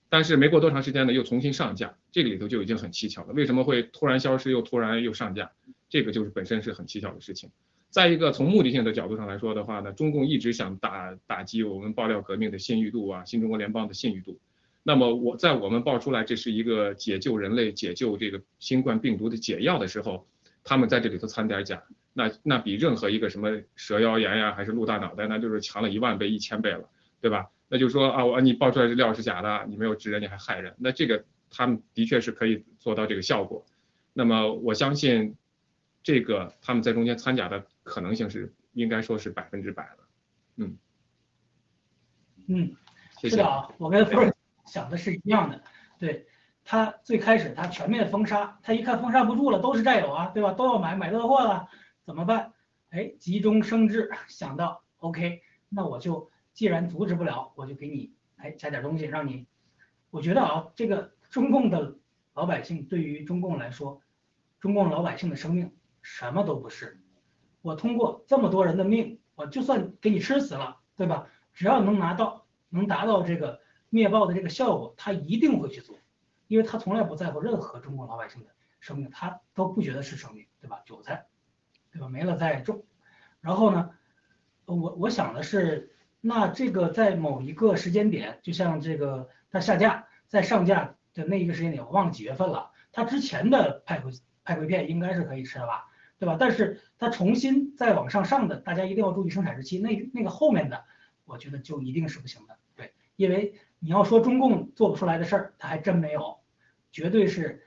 但是没过多长时间呢，又重新上架，这个里头就已经很蹊跷了。为什么会突然消失又突然又上架？这个就是本身是很蹊跷的事情。再一个，从目的性的角度上来说的话呢，中共一直想打打击我们爆料革命的信誉度啊，新中国联邦的信誉度。那么我在我们爆出来这是一个解救人类、解救这个新冠病毒的解药的时候，他们在这里头掺点假，那那比任何一个什么蛇妖炎呀，还是鹿大脑袋，那就是强了一万倍、一千倍了，对吧？那就说啊，我你爆出来这料是假的，你没有指人，你还害人，那这个他们的确是可以做到这个效果。那么我相信，这个他们在中间掺假的可能性是应该说是百分之百的。嗯，嗯，是的啊，我跟 First 想的是一样的。对他最开始他全面封杀，他一看封杀不住了，都是战友啊，对吧？都要买买断货了，怎么办？哎，急中生智，想到 OK，那我就。既然阻止不了，我就给你哎加点东西，让你。我觉得啊，这个中共的老百姓对于中共来说，中共老百姓的生命什么都不是。我通过这么多人的命，我就算给你吃死了，对吧？只要能拿到，能达到这个灭暴的这个效果，他一定会去做，因为他从来不在乎任何中共老百姓的生命，他都不觉得是生命，对吧？韭菜，对吧？没了再种。然后呢，我我想的是。那这个在某一个时间点，就像这个它下架在上架的那一个时间点，我忘了几月份了。它之前的派回派回片应该是可以吃的吧，对吧？但是它重新再往上上的，大家一定要注意生产日期。那那个后面的，我觉得就一定是不行的。对，因为你要说中共做不出来的事儿，它还真没有，绝对是，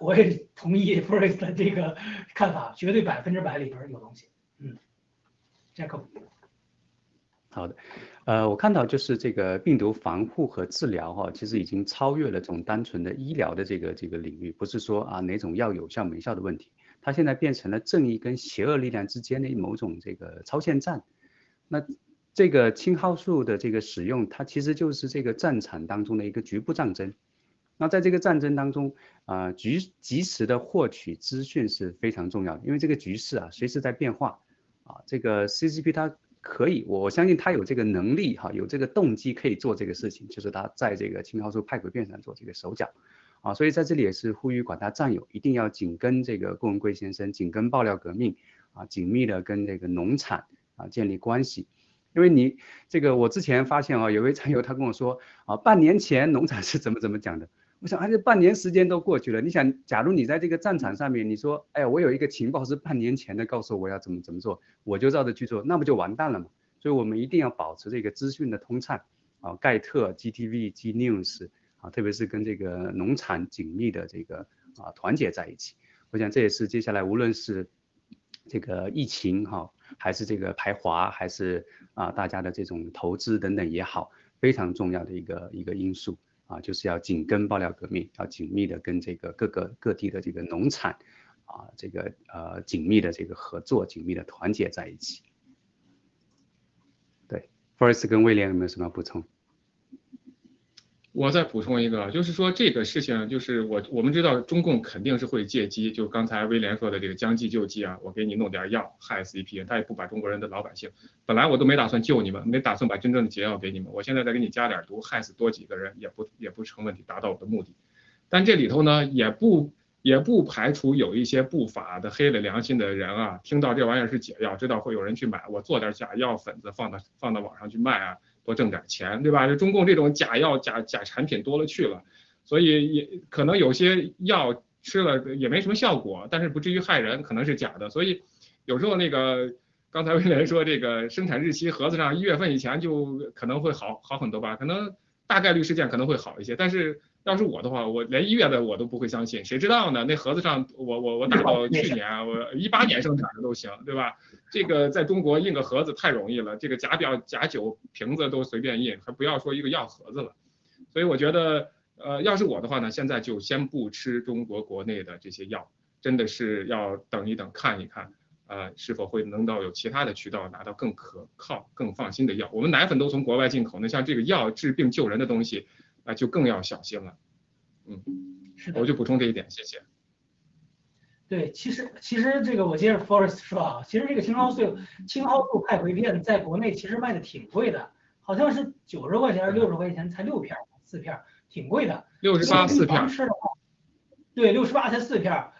我也同意 f r e 的这个看法，绝对百分之百里边有东西。嗯，这可。好的，呃，我看到就是这个病毒防护和治疗哈，其实已经超越了这种单纯的医疗的这个这个领域，不是说啊哪种药有效没效的问题，它现在变成了正义跟邪恶力量之间的某种这个超限战。那这个青蒿素的这个使用，它其实就是这个战场当中的一个局部战争。那在这个战争当中啊，及及时的获取资讯是非常重要的，因为这个局势啊随时在变化啊，这个 CCP 它。可以，我相信他有这个能力哈，有这个动机可以做这个事情，就是他在这个青蒿素派鬼片上做这个手脚。啊，所以在这里也是呼吁广大战友一定要紧跟这个顾文贵先生，紧跟爆料革命啊，紧密的跟这个农产啊建立关系。因为你这个我之前发现啊，有位战友他跟我说啊，半年前农产是怎么怎么讲的。我想，而且半年时间都过去了，你想，假如你在这个战场上面，你说，哎，我有一个情报是半年前的，告诉我要怎么怎么做，我就照着去做，那不就完蛋了吗？所以我们一定要保持这个资讯的通畅啊，盖特、GTV、G News 啊，特别是跟这个农产紧密的这个啊团结在一起。我想这也是接下来无论是这个疫情哈，还是这个排华，还是啊大家的这种投资等等也好，非常重要的一个一个因素。啊，就是要紧跟爆料革命，要紧密的跟这个各个各地的这个农产，啊，这个呃紧密的这个合作，紧密的团结在一起。对，Forest 跟威廉有没有什么补充？我再补充一个，就是说这个事情，就是我我们知道中共肯定是会借机，就刚才威廉说的这个将计就计啊，我给你弄点药害死一批人，他也不把中国人的老百姓，本来我都没打算救你们，没打算把真正的解药给你们，我现在再给你加点毒，害死多几个人也不也不成问题，达到我的目的。但这里头呢，也不也不排除有一些不法的、黑了良心的人啊，听到这玩意儿是解药，知道会有人去买，我做点假药粉子放到放到网上去卖啊。多挣点钱，对吧？这中共这种假药、假假产品多了去了，所以也可能有些药吃了也没什么效果，但是不至于害人，可能是假的。所以有时候那个刚才威廉说这个生产日期盒子上一月份以前就可能会好好很多吧，可能大概率事件可能会好一些，但是。要是我的话，我连一月的我都不会相信，谁知道呢？那盒子上我我我打到去年，我一八年生产的都行，对吧？这个在中国印个盒子太容易了，这个假表假酒瓶子都随便印，还不要说一个药盒子了。所以我觉得，呃，要是我的话呢，现在就先不吃中国国内的这些药，真的是要等一等，看一看，呃，是否会能到有其他的渠道拿到更可靠、更放心的药。我们奶粉都从国外进口，那像这个药治病救人的东西。啊，就更要小心了，嗯，是的，我就补充这一点，谢谢。对，其实其实这个我接着 Forest 说啊，其实这个青蒿素青蒿素派回片在国内其实卖的挺贵的，好像是九十块钱还是六十块钱才六片四片，挺贵的。六十八四片。吃的话，对，六十八才四片，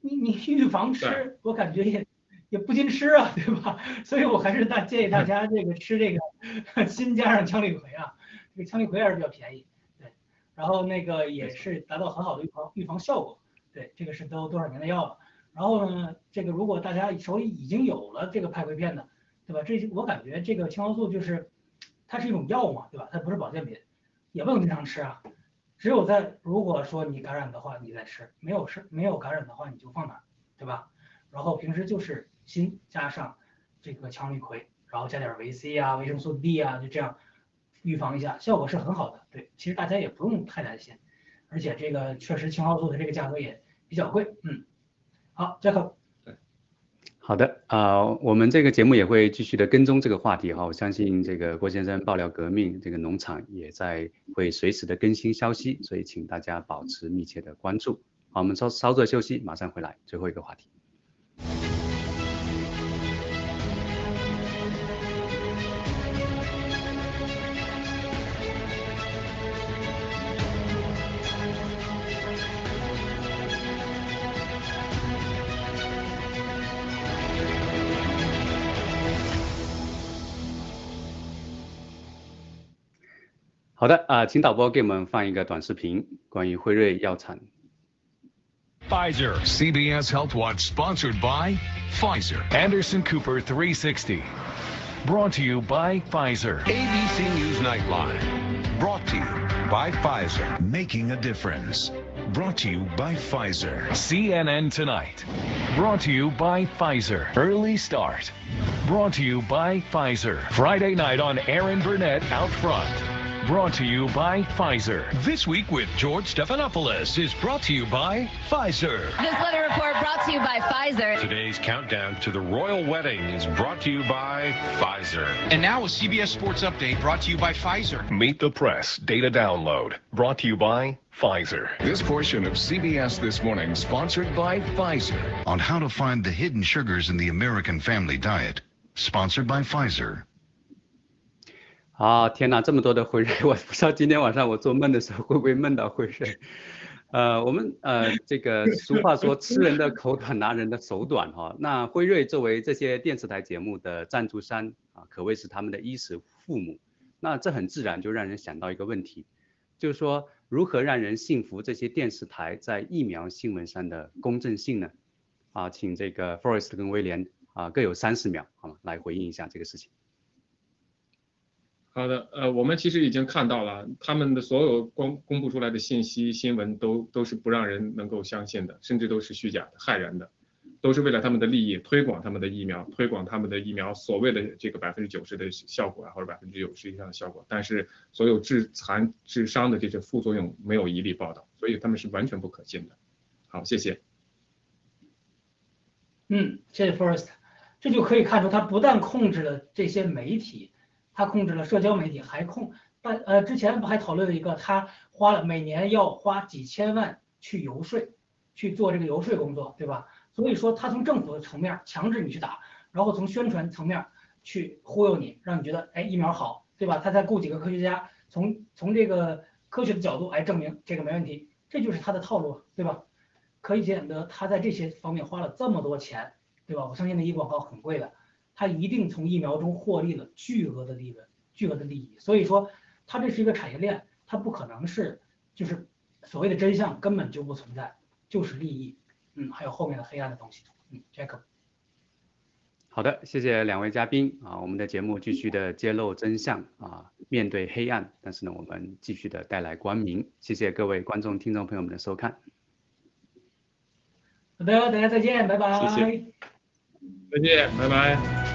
你你预防吃，我感觉也也不禁吃啊，对吧？所以我还是大建议大家这个吃这个 锌加上羟氯喹啊，这个羟氯喹还是比较便宜。对然后那个也是达到很好的预防预防效果，对，这个是都多少年的药了。然后呢，这个如果大家手里已经有了这个派回片的，对吧？这我感觉这个青蒿素就是它是一种药嘛，对吧？它不是保健品，也不能经常吃啊。只有在如果说你感染的话，你再吃；没有事没有感染的话，你就放那，对吧？然后平时就是锌加上这个羟氯喹，然后加点维 C 啊、维生素 D 啊，就这样。预防一下，效果是很好的。对，其实大家也不用太担心，而且这个确实青蒿素的这个价格也比较贵。嗯，好，杰克。对，好的啊，我们这个节目也会继续的跟踪这个话题哈。我相信这个郭先生爆料革命，这个农场也在会随时的更新消息，所以请大家保持密切的关注。好，我们稍稍作休息，马上回来，最后一个话题。好的啊，请导播给我们放一个短视频，关于辉瑞药厂。Pfizer CBS Health Watch sponsored by Pfizer Anderson Cooper 360. Brought to you by Pfizer. ABC News Nightline. Brought to you by Pfizer. Making a difference. Brought to you by Pfizer. CNN Tonight. Brought to you by Pfizer. Early Start. Brought to you by Pfizer. Friday night on Aaron Burnett Out Front. Brought to you by Pfizer. This week with George Stephanopoulos is brought to you by Pfizer. This weather report brought to you by Pfizer. Today's countdown to the royal wedding is brought to you by Pfizer. And now a CBS Sports Update brought to you by Pfizer. Meet the Press Data Download brought to you by Pfizer. This portion of CBS This Morning sponsored by Pfizer. On how to find the hidden sugars in the American family diet. Sponsored by Pfizer. 啊天哪，这么多的辉瑞，我不知道今天晚上我做梦的时候会不会梦到辉瑞。呃，我们呃这个俗话说吃人的口短，拿人的手短哈。那辉瑞作为这些电视台节目的赞助商啊，可谓是他们的衣食父母。那这很自然就让人想到一个问题，就是说如何让人信服这些电视台在疫苗新闻上的公正性呢？啊，请这个 Forest 跟威廉啊各有三十秒，好吗？来回应一下这个事情。好的，呃，我们其实已经看到了他们的所有公公布出来的信息新闻都都是不让人能够相信的，甚至都是虚假的、害人的，都是为了他们的利益推广他们的疫苗，推广他们的疫苗所谓的这个百分之九十的效果啊，或者百分之九十以上的效果，但是所有致残致伤的这些副作用没有一例报道，所以他们是完全不可信的。好，谢谢。嗯，谢谢 First，这就可以看出他不但控制了这些媒体。他控制了社交媒体，还控，但呃之前不还讨论了一个，他花了每年要花几千万去游说，去做这个游说工作，对吧？所以说他从政府的层面强制你去打，然后从宣传层面去忽悠你，让你觉得哎疫苗好，对吧？他再雇几个科学家，从从这个科学的角度来证明这个没问题，这就是他的套路，对吧？可以见得他在这些方面花了这么多钱，对吧？我相信那一广告很贵的。他一定从疫苗中获利了巨额的利润，巨额的利益。所以说，它这是一个产业链，它不可能是就是所谓的真相根本就不存在，就是利益。嗯，还有后面的黑暗的东西。嗯，Jack。好的，谢谢两位嘉宾啊，我们的节目继续的揭露真相啊，面对黑暗，但是呢，我们继续的带来光明。谢谢各位观众、听众朋友们的收看。好的，大家再见，拜拜。谢谢。再见，拜拜。